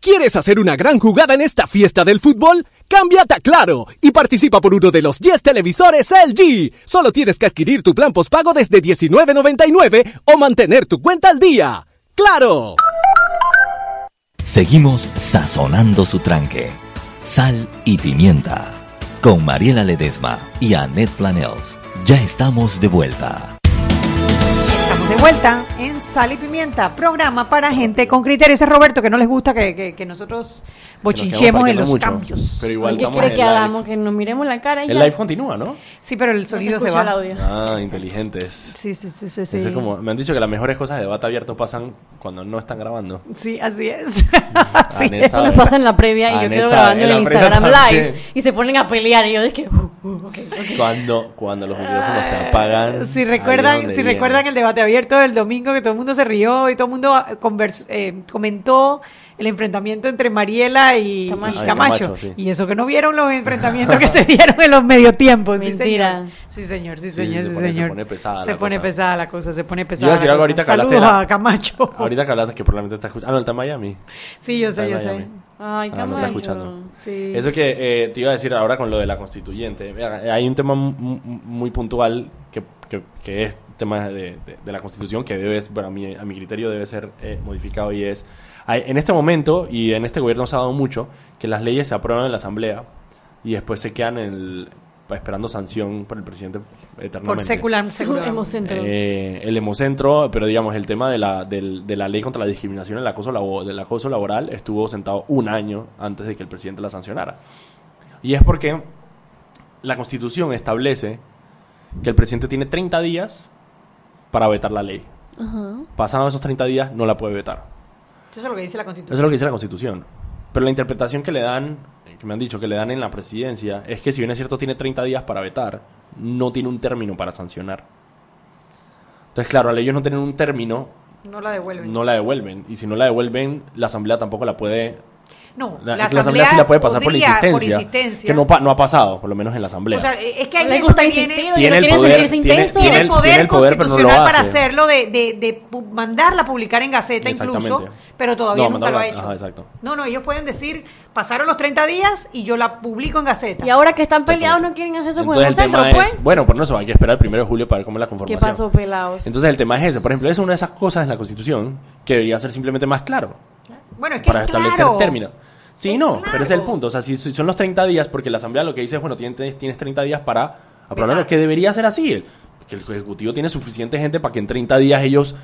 ¿Quieres hacer una gran jugada en esta fiesta del fútbol? Cámbiate a Claro y participa por uno de los 10 televisores LG. Solo tienes que adquirir tu plan postpago desde $19.99 o mantener tu cuenta al día. ¡Claro! Seguimos sazonando su tranque. Sal y pimienta. Con Mariela Ledesma y Annette Planels. Ya estamos de vuelta. De vuelta en Sal y Pimienta, programa para gente con criterios. Ese es Roberto, que no les gusta que, que- que nosotros bochinchemos en los mucho, cambios. Pero igual ¿Qué quiere que hagamos? Que nos miremos la cara y El ya. live continúa, ¿no? Sí, pero el No se sonido se, escucha va. el audio. Ah, inteligentes. Sí, sí, sí, sí. Sí, es como, me han dicho que las mejores cosas de debate abierto pasan cuando no están grabando. Sí, así es. Sí, Annette Eso sabe. nos pasa en la previa y yo quedo grabando en el Instagram. Live y se ponen a pelear y yo de que... uh, uh, ok, ok. Cuando, cuando los micrófonos se apagan. Si ahí es recuerdan, si viene. recuerdan el debate abierto del domingo que todo el mundo se rió y todo el mundo ah, convers- eh, comentó el enfrentamiento entre Mariela y Camacho. y Ay, Camacho. Camacho, sí. Y eso que no vieron los enfrentamientos que se dieron en los medio tiempos. Sí, Mentira. señor. Sí, señor, sí, Sí, señor, se sí, pone- se señor. pone pesada Se la pone cosa. pesada la cosa, se pone Yo pesada. iba a decir algo ahorita que hablaste Saludos de la- a Camacho. Ahorita que hablaste que probablemente está escuchando. Ah, no, está en Miami. Sí, yo Está sé, yo sé. Ay, Ah, no está Camacho. escuchando. Sí. Eso que eh, te iba a decir ahora con lo de la constituyente. Hay un tema mu- mu- muy puntual que, que, que es tema de, de- de la constitución que debe, bueno, a mi, a mi criterio debe ser eh, modificado y es, en este momento y en este gobierno se ha dado mucho que las leyes se aprueban en la asamblea y después se quedan en el- esperando sanción por el presidente eternamente. Por secular, secular. Hemocentro. Eh, el hemocentro, pero digamos, el tema de la, del- de la ley contra la discriminación el acoso, labo- del acoso laboral estuvo sentado un año antes de que el presidente la sancionara. Y es porque la constitución establece que el presidente tiene 30 días para vetar la ley. Ajá. Pasados esos 30 días no la puede vetar. Eso es lo que dice la Eso Constitución. es lo que dice la constitución. Pero la interpretación que le dan, que me han dicho que le dan en la presidencia, es que si bien es cierto tiene 30 días para vetar, no tiene un término para sancionar. Entonces, claro, al ellos no tienen un término, No la devuelven. no la devuelven. Y si no la devuelven, la asamblea tampoco la puede... No, La, la asamblea, sí la puede pasar por insistencia, insistencia. Que no, ha pasado, por lo menos en la asamblea. O sea, es que ahí ¿Les es gusta insistir Tiene no poder, sentirse tiene- tiene el poder tiene el poder, pero no lo constitucional para hace. hacerlo, de, de, de pu- mandarla a publicar en Gaceta incluso, pero todavía No, nunca lo ha hecho. ajá, exacto. No, no, ellos pueden decir, pasaron los 30 días y yo la publico en Gaceta. Y ahora que están peleados no quieren hacer eso con Entonces el tema pues. es... Bueno, por eso hay que esperar el primero de julio para ver cómo es la ¿Qué conformación. pasó, pelados? Entonces el tema es ese. Por ejemplo, es una de esas cosas en la Constitución que debería ser simplemente más claro bueno, es que para es establecer claro. términos. Sí, Es no, claro. pero ese es el punto. O sea, si, si son los 30 días, porque la Asamblea lo que dice es, bueno, tienes, tienes 30 días para aprobarlo, que debería ser así. Que el Ejecutivo tiene suficiente gente para que en 30 días ellos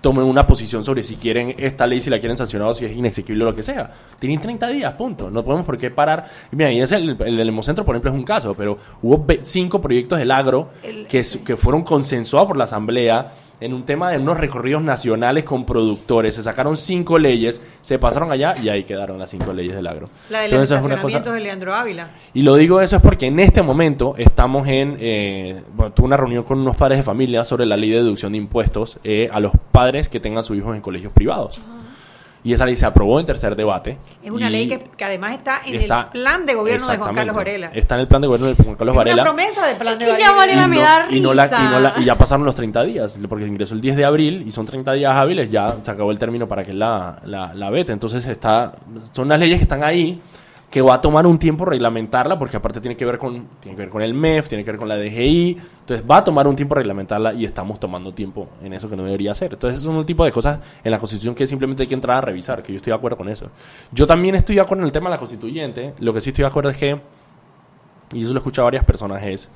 tomen una posición sobre si quieren esta ley, si la quieren sancionar o si es inexequible o lo que sea. Tienen 30 días, punto. No podemos por qué parar. Y mira, y ese, el, el del Hemocentro, por ejemplo, es un caso, pero hubo cinco proyectos del agro que, su- que fueron consensuados por la Asamblea en un tema de unos recorridos nacionales con productores. Se sacaron cinco leyes, se pasaron allá y ahí quedaron las cinco leyes del agro. La de los Entonces, es una cosa- de Leandro Ávila. y lo digo eso es porque en este momento estamos en... Eh, bueno, tuve una reunión con unos padres de familia sobre la ley de deducción de impuestos eh, a los padres que tengan sus hijos en colegios privados. Y esa ley se aprobó en tercer debate. Es una y ley que, que además está en está- el plan de gobierno de Juan Carlos. Varela. Está en el plan de gobierno de Juan Carlos Es Varela. una promesa de plan de Es que ya Varela. Varela me da y, no la- y no la- y ya pasaron los 30 días, porque ingresó el 10 de abril y son 30 días hábiles, ya se acabó el término para que la, la, la vete. Entonces está, son las leyes que están ahí, que va a tomar un tiempo reglamentarla, porque aparte tiene que ver con, tiene que ver con el MEF, tiene que ver con la DGI, entonces va a tomar un tiempo reglamentarla y estamos tomando tiempo en eso que no debería ser. Entonces son un tipo de cosas en la Constitución que simplemente hay que entrar a revisar, que yo estoy de acuerdo con eso. Yo también estoy de acuerdo en el tema de la Constituyente, lo que sí estoy de acuerdo es que, y eso lo he escuchado a varias personas, es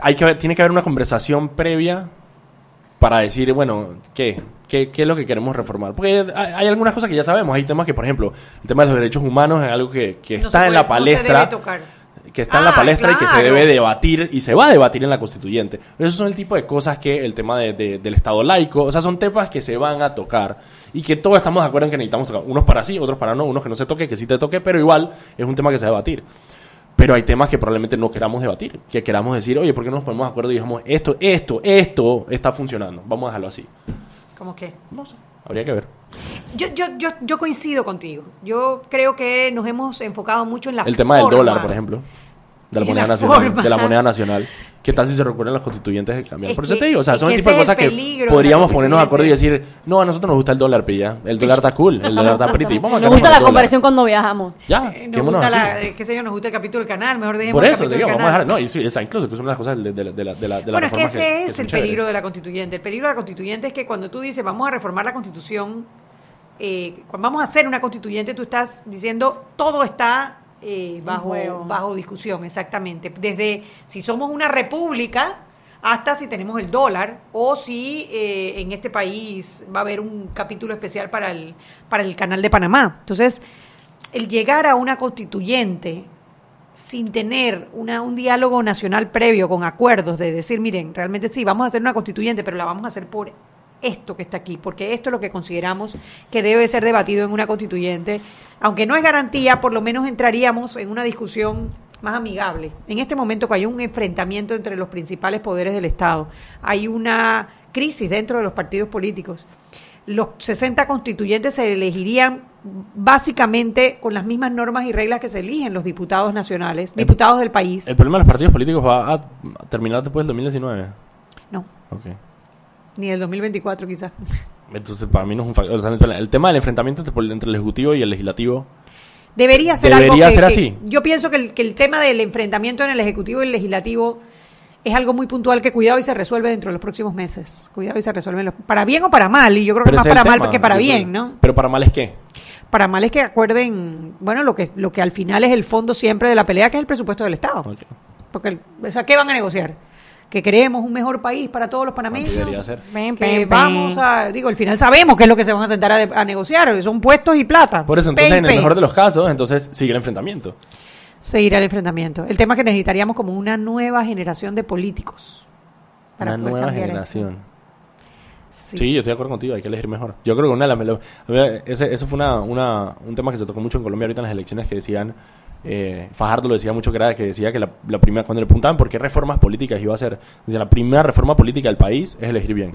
hay que tiene que haber una conversación previa para decir, bueno, ¿qué? ¿Qué, qué es lo que queremos reformar? Porque hay, hay algunas cosas que ya sabemos. Hay temas que, por ejemplo, el tema de los derechos humanos es algo que, que No está en la palestra. No se debe tocar. que está en la Ah, palestra y que se debe debatir y se va a debatir en la constituyente. Esos son el tipo de cosas que el tema de- de- del Estado laico, o sea, son temas que se van a tocar y que todos estamos de acuerdo en que necesitamos tocar. Unos para sí, otros para no, unos que no se toque, que sí te toque, pero igual es un tema que se va a debatir. Pero hay temas que probablemente no queramos debatir, que queramos decir, oye, ¿por qué no nos ponemos de acuerdo y digamos, esto, esto, esto está funcionando? Vamos a dejarlo así. ¿Cómo? No sé, habría que ver. Yo, yo, yo, yo coincido contigo. Yo creo que nos hemos enfocado mucho en la El tema del forma. dólar, por ejemplo. De la moneda la nacional. forma. De la moneda nacional. ¿Qué tal si se recurren los constituyentes de cambiar? Es Por eso que- te digo, o sea, son el tipo de cosas el que podríamos ponernos de acuerdo y decir, no, a nosotros nos gusta el dólar, pilla. El dólar está cool, el dólar está pretty. Vamos a Nos gusta con la el comparación cuando viajamos. Ya, Eh, Nos gusta así. la, eh, qué sé yo, nos gusta el capítulo del canal, mejor dejemos Por el eso te capítulo digo, del vamos a dejar, no, y sí, esa incluso, que es una de las cosas de, de, de la, de la, de la bueno, es que reforma ese que es son el chéveres. peligro de la constituyente. El peligro de la constituyente es que cuando tú dices vamos a reformar la constitución, eh, cuando vamos a hacer una constituyente, tú estás diciendo todo está eh, bajo, bajo discusión, exactamente. Desde si somos una república hasta si tenemos el dólar o si eh, en este país va a haber un capítulo especial para el, para el canal de Panamá. Entonces, el llegar a una constituyente sin tener una, un diálogo nacional previo con acuerdos de decir, miren, realmente sí, vamos a hacer una constituyente, pero la vamos a hacer por esto que está aquí, porque esto es lo que consideramos que debe ser debatido en una constituyente, aunque no es garantía, por lo menos entraríamos en una discusión más amigable. En este momento que hay un enfrentamiento entre los principales poderes del Estado, hay una crisis dentro de los partidos políticos. Los 60 constituyentes se elegirían básicamente con las mismas normas y reglas que se eligen los diputados nacionales, diputados del país. El problema de los partidos políticos va a terminar después del 2019. No, Ok. Ni del 2024 quizás. Entonces, para mí no es un factor. o sea, el- tema del enfrentamiento entre entre el Ejecutivo y el Legislativo Debería ser Debería algo que, ser que- así. Yo pienso que el, que el tema del enfrentamiento en el Ejecutivo y el Legislativo es algo muy puntual que cuidado y se resuelve dentro de los próximos meses. Cuidado y se resuelve los- para bien o para mal. Y yo creo que Pero más ese es para mal que para bien, ¿no? Pero para mal es qué? Para mal es que acuerden, bueno, lo que, lo que al final es el fondo siempre de la pelea, que es el presupuesto del Estado. Porque, o sea, ¿qué van a negociar? Que queremos un mejor país para todos los panameños. Pen, Que vamos a, digo, al final sabemos qué es lo que se van a sentar a, de- a negociar, son puestos y plata. Por eso, entonces, en el mejor de los casos, entonces sigue el enfrentamiento. Seguirá el enfrentamiento. El tema es que necesitaríamos como una nueva generación de políticos. para Una nueva generación. esto. Sí. Sí. yo estoy de acuerdo contigo, hay que elegir mejor. Yo creo que una de las... melo- a ver, Ese, eso fue una, una- un tema que se tocó mucho en Colombia ahorita en las elecciones que decían... eh, Fajardo lo decía mucho que era que decía que la, primera cuando le preguntaban por qué reformas políticas iba a hacer decía la primera reforma política del país es elegir bien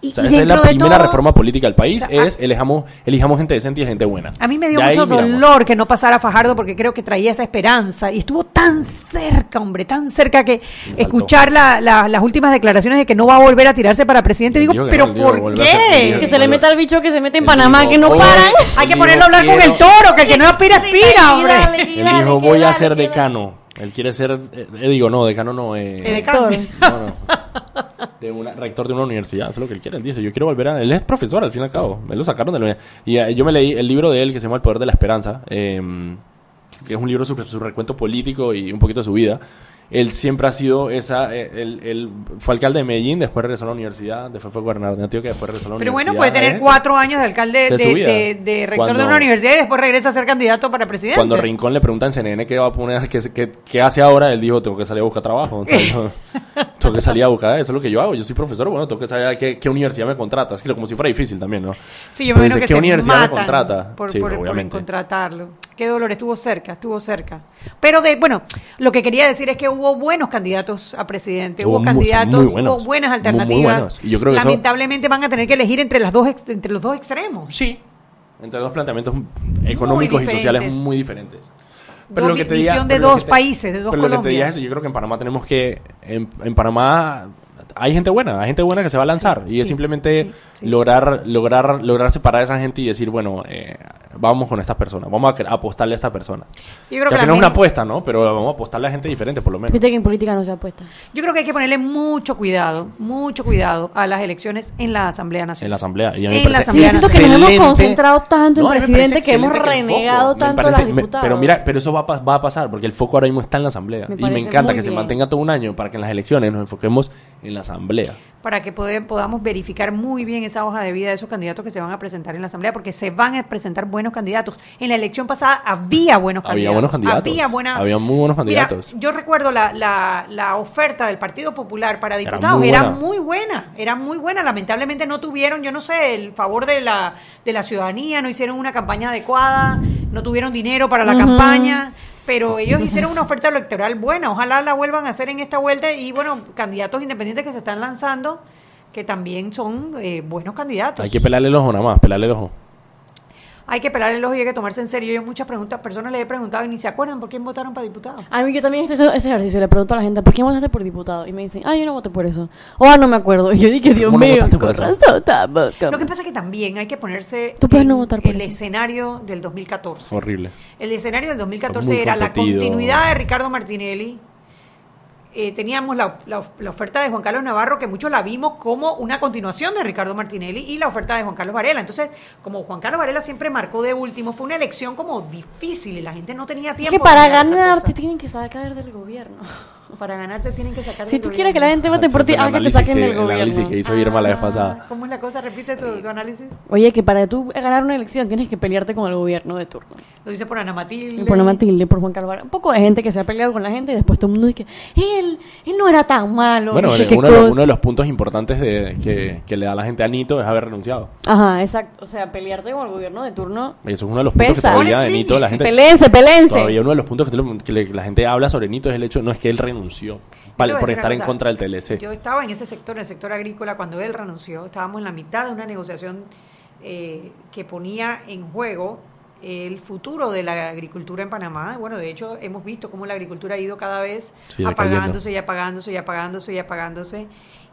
Y, o sea, y esa es la dentro de primera todo, reforma política del país o sea, es elijamos elijamos gente decente y gente buena A mí me dio De mucho miramos. dolor que no pasara Fajardo porque creo que traía esa esperanza y estuvo tan cerca, hombre, tan cerca que escuchar la- la- las últimas declaraciones de que no va a volver a tirarse para presidente. Digo, pero no, ¿por qué? Que se le meta el bicho que se mete en Panamá, dijo, que no "Oh, paran. Hay que ponerlo a hablar con el "Quiero- toro, que el que no aspira, aspira, hombre. él dijo voy a ser decano él quiere ser eh, eh, digo no decano no eh, Eh, no, no. De una, rector de una universidad, eso es lo que él quiere. Él dice, yo quiero volver a... Él es profesor, al fin y al cabo. Me lo sacaron de la universidad. Y eh, yo me leí el libro de él que se llama El Poder de la Esperanza, eh, que es un libro sobre su recuento político y un poquito de su vida. Él siempre ha sido esa... eh, él, él fue alcalde de Medellín, después regresó a la universidad, después fue gobernador de Antioquia, después regresó a la Pero universidad. bueno, puede tener cuatro años de alcalde, de, rector Cuando- de una universidad y después regresa a ser candidato para presidente. Cuando Rincón le pregunta en CNN qué va a poner, qué, qué, qué hace ahora, él dijo, tengo que salir a buscar trabajo. O sea, yo- tengo que salir a buscar, eso es lo que yo hago. Yo soy profesor, bueno, tengo que saber a qué, qué universidad me contrata. Es que como si fuera difícil también, ¿no? Sí, yo Pero me imagino que ¿qué se universidad me contrata? Por, Sí, por- por obviamente. contratarlo. Qué dolor, estuvo cerca, estuvo cerca. Pero de, bueno, lo que quería decir es que hubo buenos candidatos a presidente, hubo, candidatos, muy buenos, hubo buenas muy alternativas. buenos. Y yo creo que eso- Lamentablemente van a tener que elegir entre las dos ex- entre los dos extremos. Sí. Entre dos planteamientos económicos y sociales muy diferentes. Dos vi- visión de pero lo dos que te- países, de dos pero lo que te diga es eso, yo creo que en Panamá tenemos que... En, en Panamá hay gente buena, hay gente buena que se va a lanzar. y es simplemente sí, sí. lograr lograr lograr separar a esa gente y decir, bueno, eh, vamos con estas personas, vamos a apostarle a esta persona. Yo creo que que al la final es una apuesta, ¿no? Pero vamos a apostarle a gente diferente, por lo menos. Viste que en política no se apuesta. Yo creo que hay que ponerle mucho cuidado, mucho cuidado a las elecciones en la Asamblea En Nacional. la asamblea. Y a mí me En la parece Sí, que nos hemos concentrado tanto en No, me presidente que hemos renegado tanto a las me- diputadas. pero mira, pero eso va a, pas- va a pasar porque el foco ahora mismo está en la asamblea. Me y me encanta que se mantenga todo un año para que en las elecciones nos enfoquemos en la asamblea. para que podamos verificar muy bien esa hoja de vida de esos candidatos que se van a presentar en la Asamblea, porque se van a presentar buenos candidatos. En la elección pasada había buenos Había candidatos. Buenos candidatos. Había, buena, Había muy buenos Mira, candidatos. yo recuerdo la, la, la oferta del Partido Popular para Era diputados, muy era muy buena, era muy buena. Lamentablemente no tuvieron, yo no sé, el favor de la, de la ciudadanía, no hicieron una campaña adecuada, no tuvieron dinero para la campaña, pero ellos hicieron una oferta electoral buena. Ojalá la vuelvan a hacer en esta vuelta y bueno, candidatos independientes que se están lanzando, que también son eh, buenos candidatos. Hay que pelarle el ojo nada más, pelarle el ojo. Hay que pelar el ojo y hay que tomarse en serio. Yo muchas preguntas, personas les he preguntado y ni se acuerdan por quién votaron para diputado. A mí yo también estoy haciendo ese ejercicio, le pregunto a la gente, ¿por qué votaste por diputado? Y me dicen, ah, yo no voté por eso. O ah, no me acuerdo. Y yo dije, Dios ¿Cómo no mío, votaste por razón Lo que pasa es que también hay que ponerse Tú puedes en no votar por el eso. escenario del 2014. Horrible. El escenario del Fue 2014 muy era la continuidad de Ricardo Martinelli. Eh, teníamos la, la- la oferta de Juan Carlos Navarro, que muchos la vimos como una continuación de Ricardo Martinelli, y la oferta de Juan Carlos Varela. Entonces, como Juan Carlos Varela siempre marcó de último, fue una elección como difícil y la gente no tenía Es tiempo. que para ganar te tienen que sacar del gobierno. Para ganarte tienen que sacar Si tú gobierno. quieres que la gente vote por ti, haz que te saquen que- del el análisis gobierno. que hizo Irma la vez Ah, pasada. ¿Cómo es la cosa? Repite tu, tu análisis. Oye, que para tú ganar una elección tienes que pelearte con el gobierno de turno. Lo dice por Ana Matilde. Y por no Matilde, por Juan Carlos Varela. Un poco de gente que se ha peleado con la gente y después todo el mundo dice que él, él no era tan malo. Bueno, no sé uno, de los, uno de los puntos importantes de, que, que le da la gente a Nito es haber renunciado. Ajá, exacto. O sea, pelearte con el gobierno de turno. Y eso es uno de los puntos Pesa. que todavía de Nito la gente... Pelense, pelense. Todavía uno de los puntos que, te lo- que le- la gente habla sobre Nito es el hecho, no es que él renunció a por estar en contra del TLC. Yo estaba en ese sector, en el sector agrícola, cuando él renunció. Estábamos en la mitad de una negociación eh, que ponía en juego el futuro de la agricultura en Panamá. Bueno, de hecho, hemos visto cómo la agricultura ha ido cada vez Sí, apagándose y apagándose y apagándose y apagándose.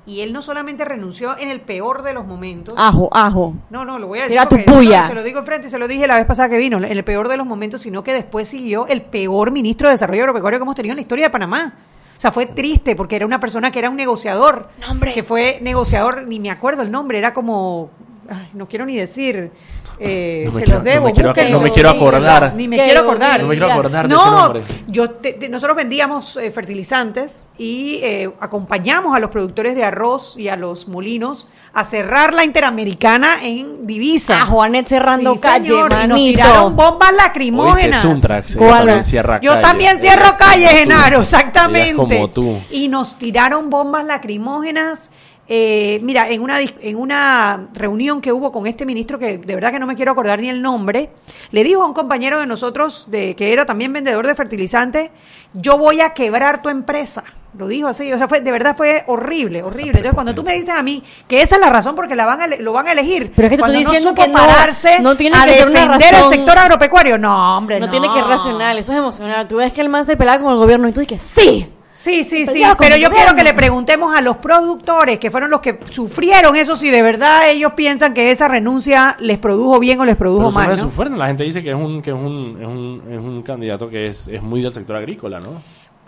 Y él no solamente renunció en el peor de los momentos. Ajo, ajo. No, no, lo voy a decir. Tira tu puya. no, se lo digo enfrente y se lo dije la vez pasada que vino, en el peor de los momentos, sino que después siguió el peor ministro de Desarrollo Agropecuario que hemos tenido en la historia de Panamá. O sea, fue triste porque era una persona que era un negociador. Que fue negociador, ni me acuerdo el nombre, era como. Ay, no quiero ni decir. eh, No me se quiero- los debo. no me quiero- no me quiero acordar. Ni me quiero acordar. No me quiero acordar de No, ese nombre. yo te- te- nosotros vendíamos eh, fertilizantes y eh, acompañamos a los productores de arroz y a los molinos a cerrar la interamericana en divisa. A Juanet cerrando Sí, calle, señor, y nos tiraron bombas lacrimógenas. Suntrax, ¿Cuál? ella también cierra Yo calle. también cierro tú. Genaro, exactamente. como tú. Y nos tiraron bombas lacrimógenas. Eh, mira, en una, en una reunión que hubo con este ministro, que de verdad que no me quiero acordar ni el nombre, le dijo a un compañero de nosotros, de, que era también vendedor de fertilizante, yo voy a quebrar tu empresa. Lo dijo así, o sea, fue, de verdad fue horrible, horrible. Entonces, cuando tú me dices a mí que esa es la razón porque la van a lo van a elegir, Pero es que te cuando estoy diciendo no supo que no- pararse no tiene a que ser una defender el razón. sector agropecuario, no, hombre, No, no. tiene que racional, eso es emocional. Tú ves que el man se pelaba con el gobierno y tú dices, sí. Sí, sí, sí, pero yo quiero que le preguntemos a los productores, que fueron los que sufrieron eso, si de verdad ellos piensan que esa renuncia les produjo bien o les produjo Pero mal. La gente dice que es un, que es un, es un, es un candidato que es, es muy del sector agrícola, ¿no?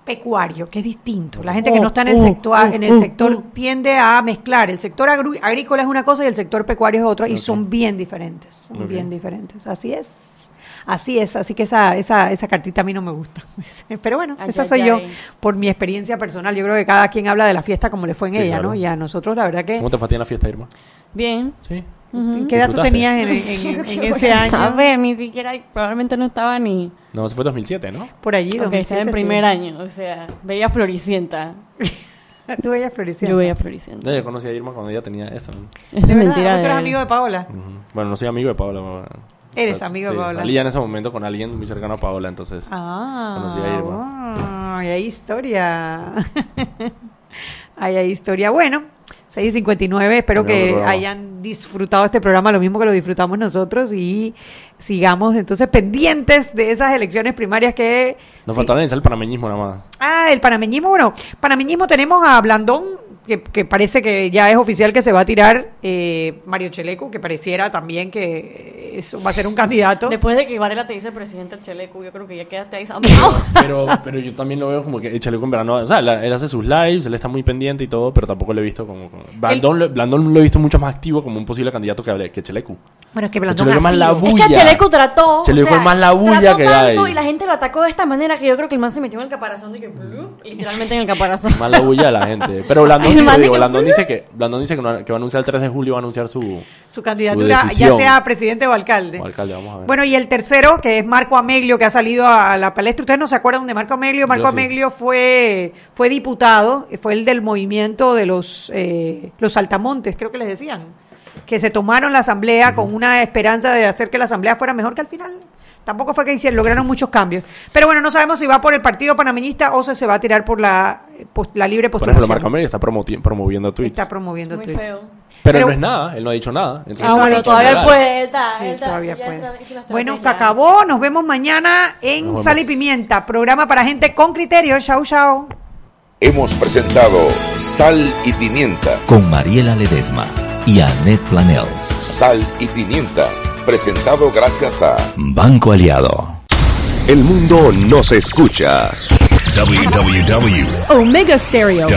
Pecuario, que es distinto. La gente que Oh, no está en el oh, sector, oh, en el oh, sector tiende a mezclar. El sector agru- agrícola es una cosa y el sector pecuario es otra, y son bien diferentes, son bien diferentes. Así es. Así es, así que esa, esa, esa cartita a mí no me gusta. Pero bueno, Ay, esa ay, soy yo por mi experiencia personal. Yo creo que cada quien habla de la fiesta como le fue en Sí, ella, claro. ¿no? Y a nosotros la verdad que... ¿Cómo te fue a ti en la fiesta, Irma? Bien. Sí. ¿Qué edad tú tenías en, en- en- en ese año? saber, ni siquiera, probablemente no estaba ni... No, eso fue 2007, ¿no? Por allí, Ok, estaba 2007, en sí. primer año, o sea, veía Floricienta. Tú veías Floricienta. Yo veía Floricienta. Ya yo conocí a Irma cuando ella tenía eso. ¿no? Eso es ¿De verdad? mentira. ¿Tú eres amigo de Paola? Bueno, no soy amigo de Paola. Eres amigo de sí, Paola. Salía en ese momento con alguien muy cercano a Paola, entonces. Ah, Conocí a Irma. ay, hay historia. Ay, hay historia. Bueno, 6 y 59. Espero que programa. hayan disfrutado este programa lo mismo que lo disfrutamos nosotros y sigamos entonces pendientes de esas elecciones primarias que... Nos sí. faltó analizar el panameñismo nada más. Ah, el panameñismo. Bueno, panameñismo tenemos a Blandón, que, que parece que ya es oficial que se va a tirar eh, Mario Cheleco, que pareciera también que eso va a ser un candidato. Después de que Varela te dice presidente Chelecu, yo creo que ya quedaste ahí. Pero, pero yo también lo veo como que échale con verano. O sea, la- él hace sus lives, él está muy pendiente y todo, pero tampoco lo he visto como. como- Blandón, lo- Blandón lo he visto mucho más activo como un posible candidato que, que Chelecu. Bueno, es que Blandón es más la es. Es bulla. que a Chelecu trató. Chelecu o sea, es más la bulla trató que tanto hay. y la gente lo atacó de esta manera que yo creo que el man se metió en el caparazón de que blup, literalmente en el caparazón. Más la bulla de la gente. Pero Blandón, El man digo, Blandón dice que Blandón dice que, no- que va a anunciar el 3 de julio, va a anunciar su, Su candidatura, ya sea presidente o alcalde. su alcalde. Vamos a ver. Bueno, y el tercero, que es Marco Ameglio, que ha salido a la palestra. ¿Ustedes no se acuerdan de Marco Ameglio? Marco sí. Ameglio fue, fue diputado, fue el del movimiento de los, eh, los saltamontes, creo que les decían, que se tomaron la asamblea con una esperanza de hacer que la asamblea fuera mejor que al final. Tampoco fue que hicieron, lograron muchos cambios. Pero bueno, no sabemos si va por el partido panameñista o si se va a tirar por la, eh, la libre Por postulación. ejemplo, Marco Amelia está promoviendo tweets. Está promoviendo Muy tweets. feo. Pero, Pero- no es nada, él no ha dicho nada. Entonces, Ah, bueno, no todavía puede. Está, Sí, él está- todavía puede. está- Bueno, que acabó. Nos vemos mañana en Sal y. Pimienta, programa para gente con criterio. Chau, chau. Hemos presentado Sal y Pimienta. Con Mariela Ledesma y Annette Planels. Sal y Pimienta. Presentado gracias a Banco Aliado. El mundo nos escucha. www.com Omega Stereo.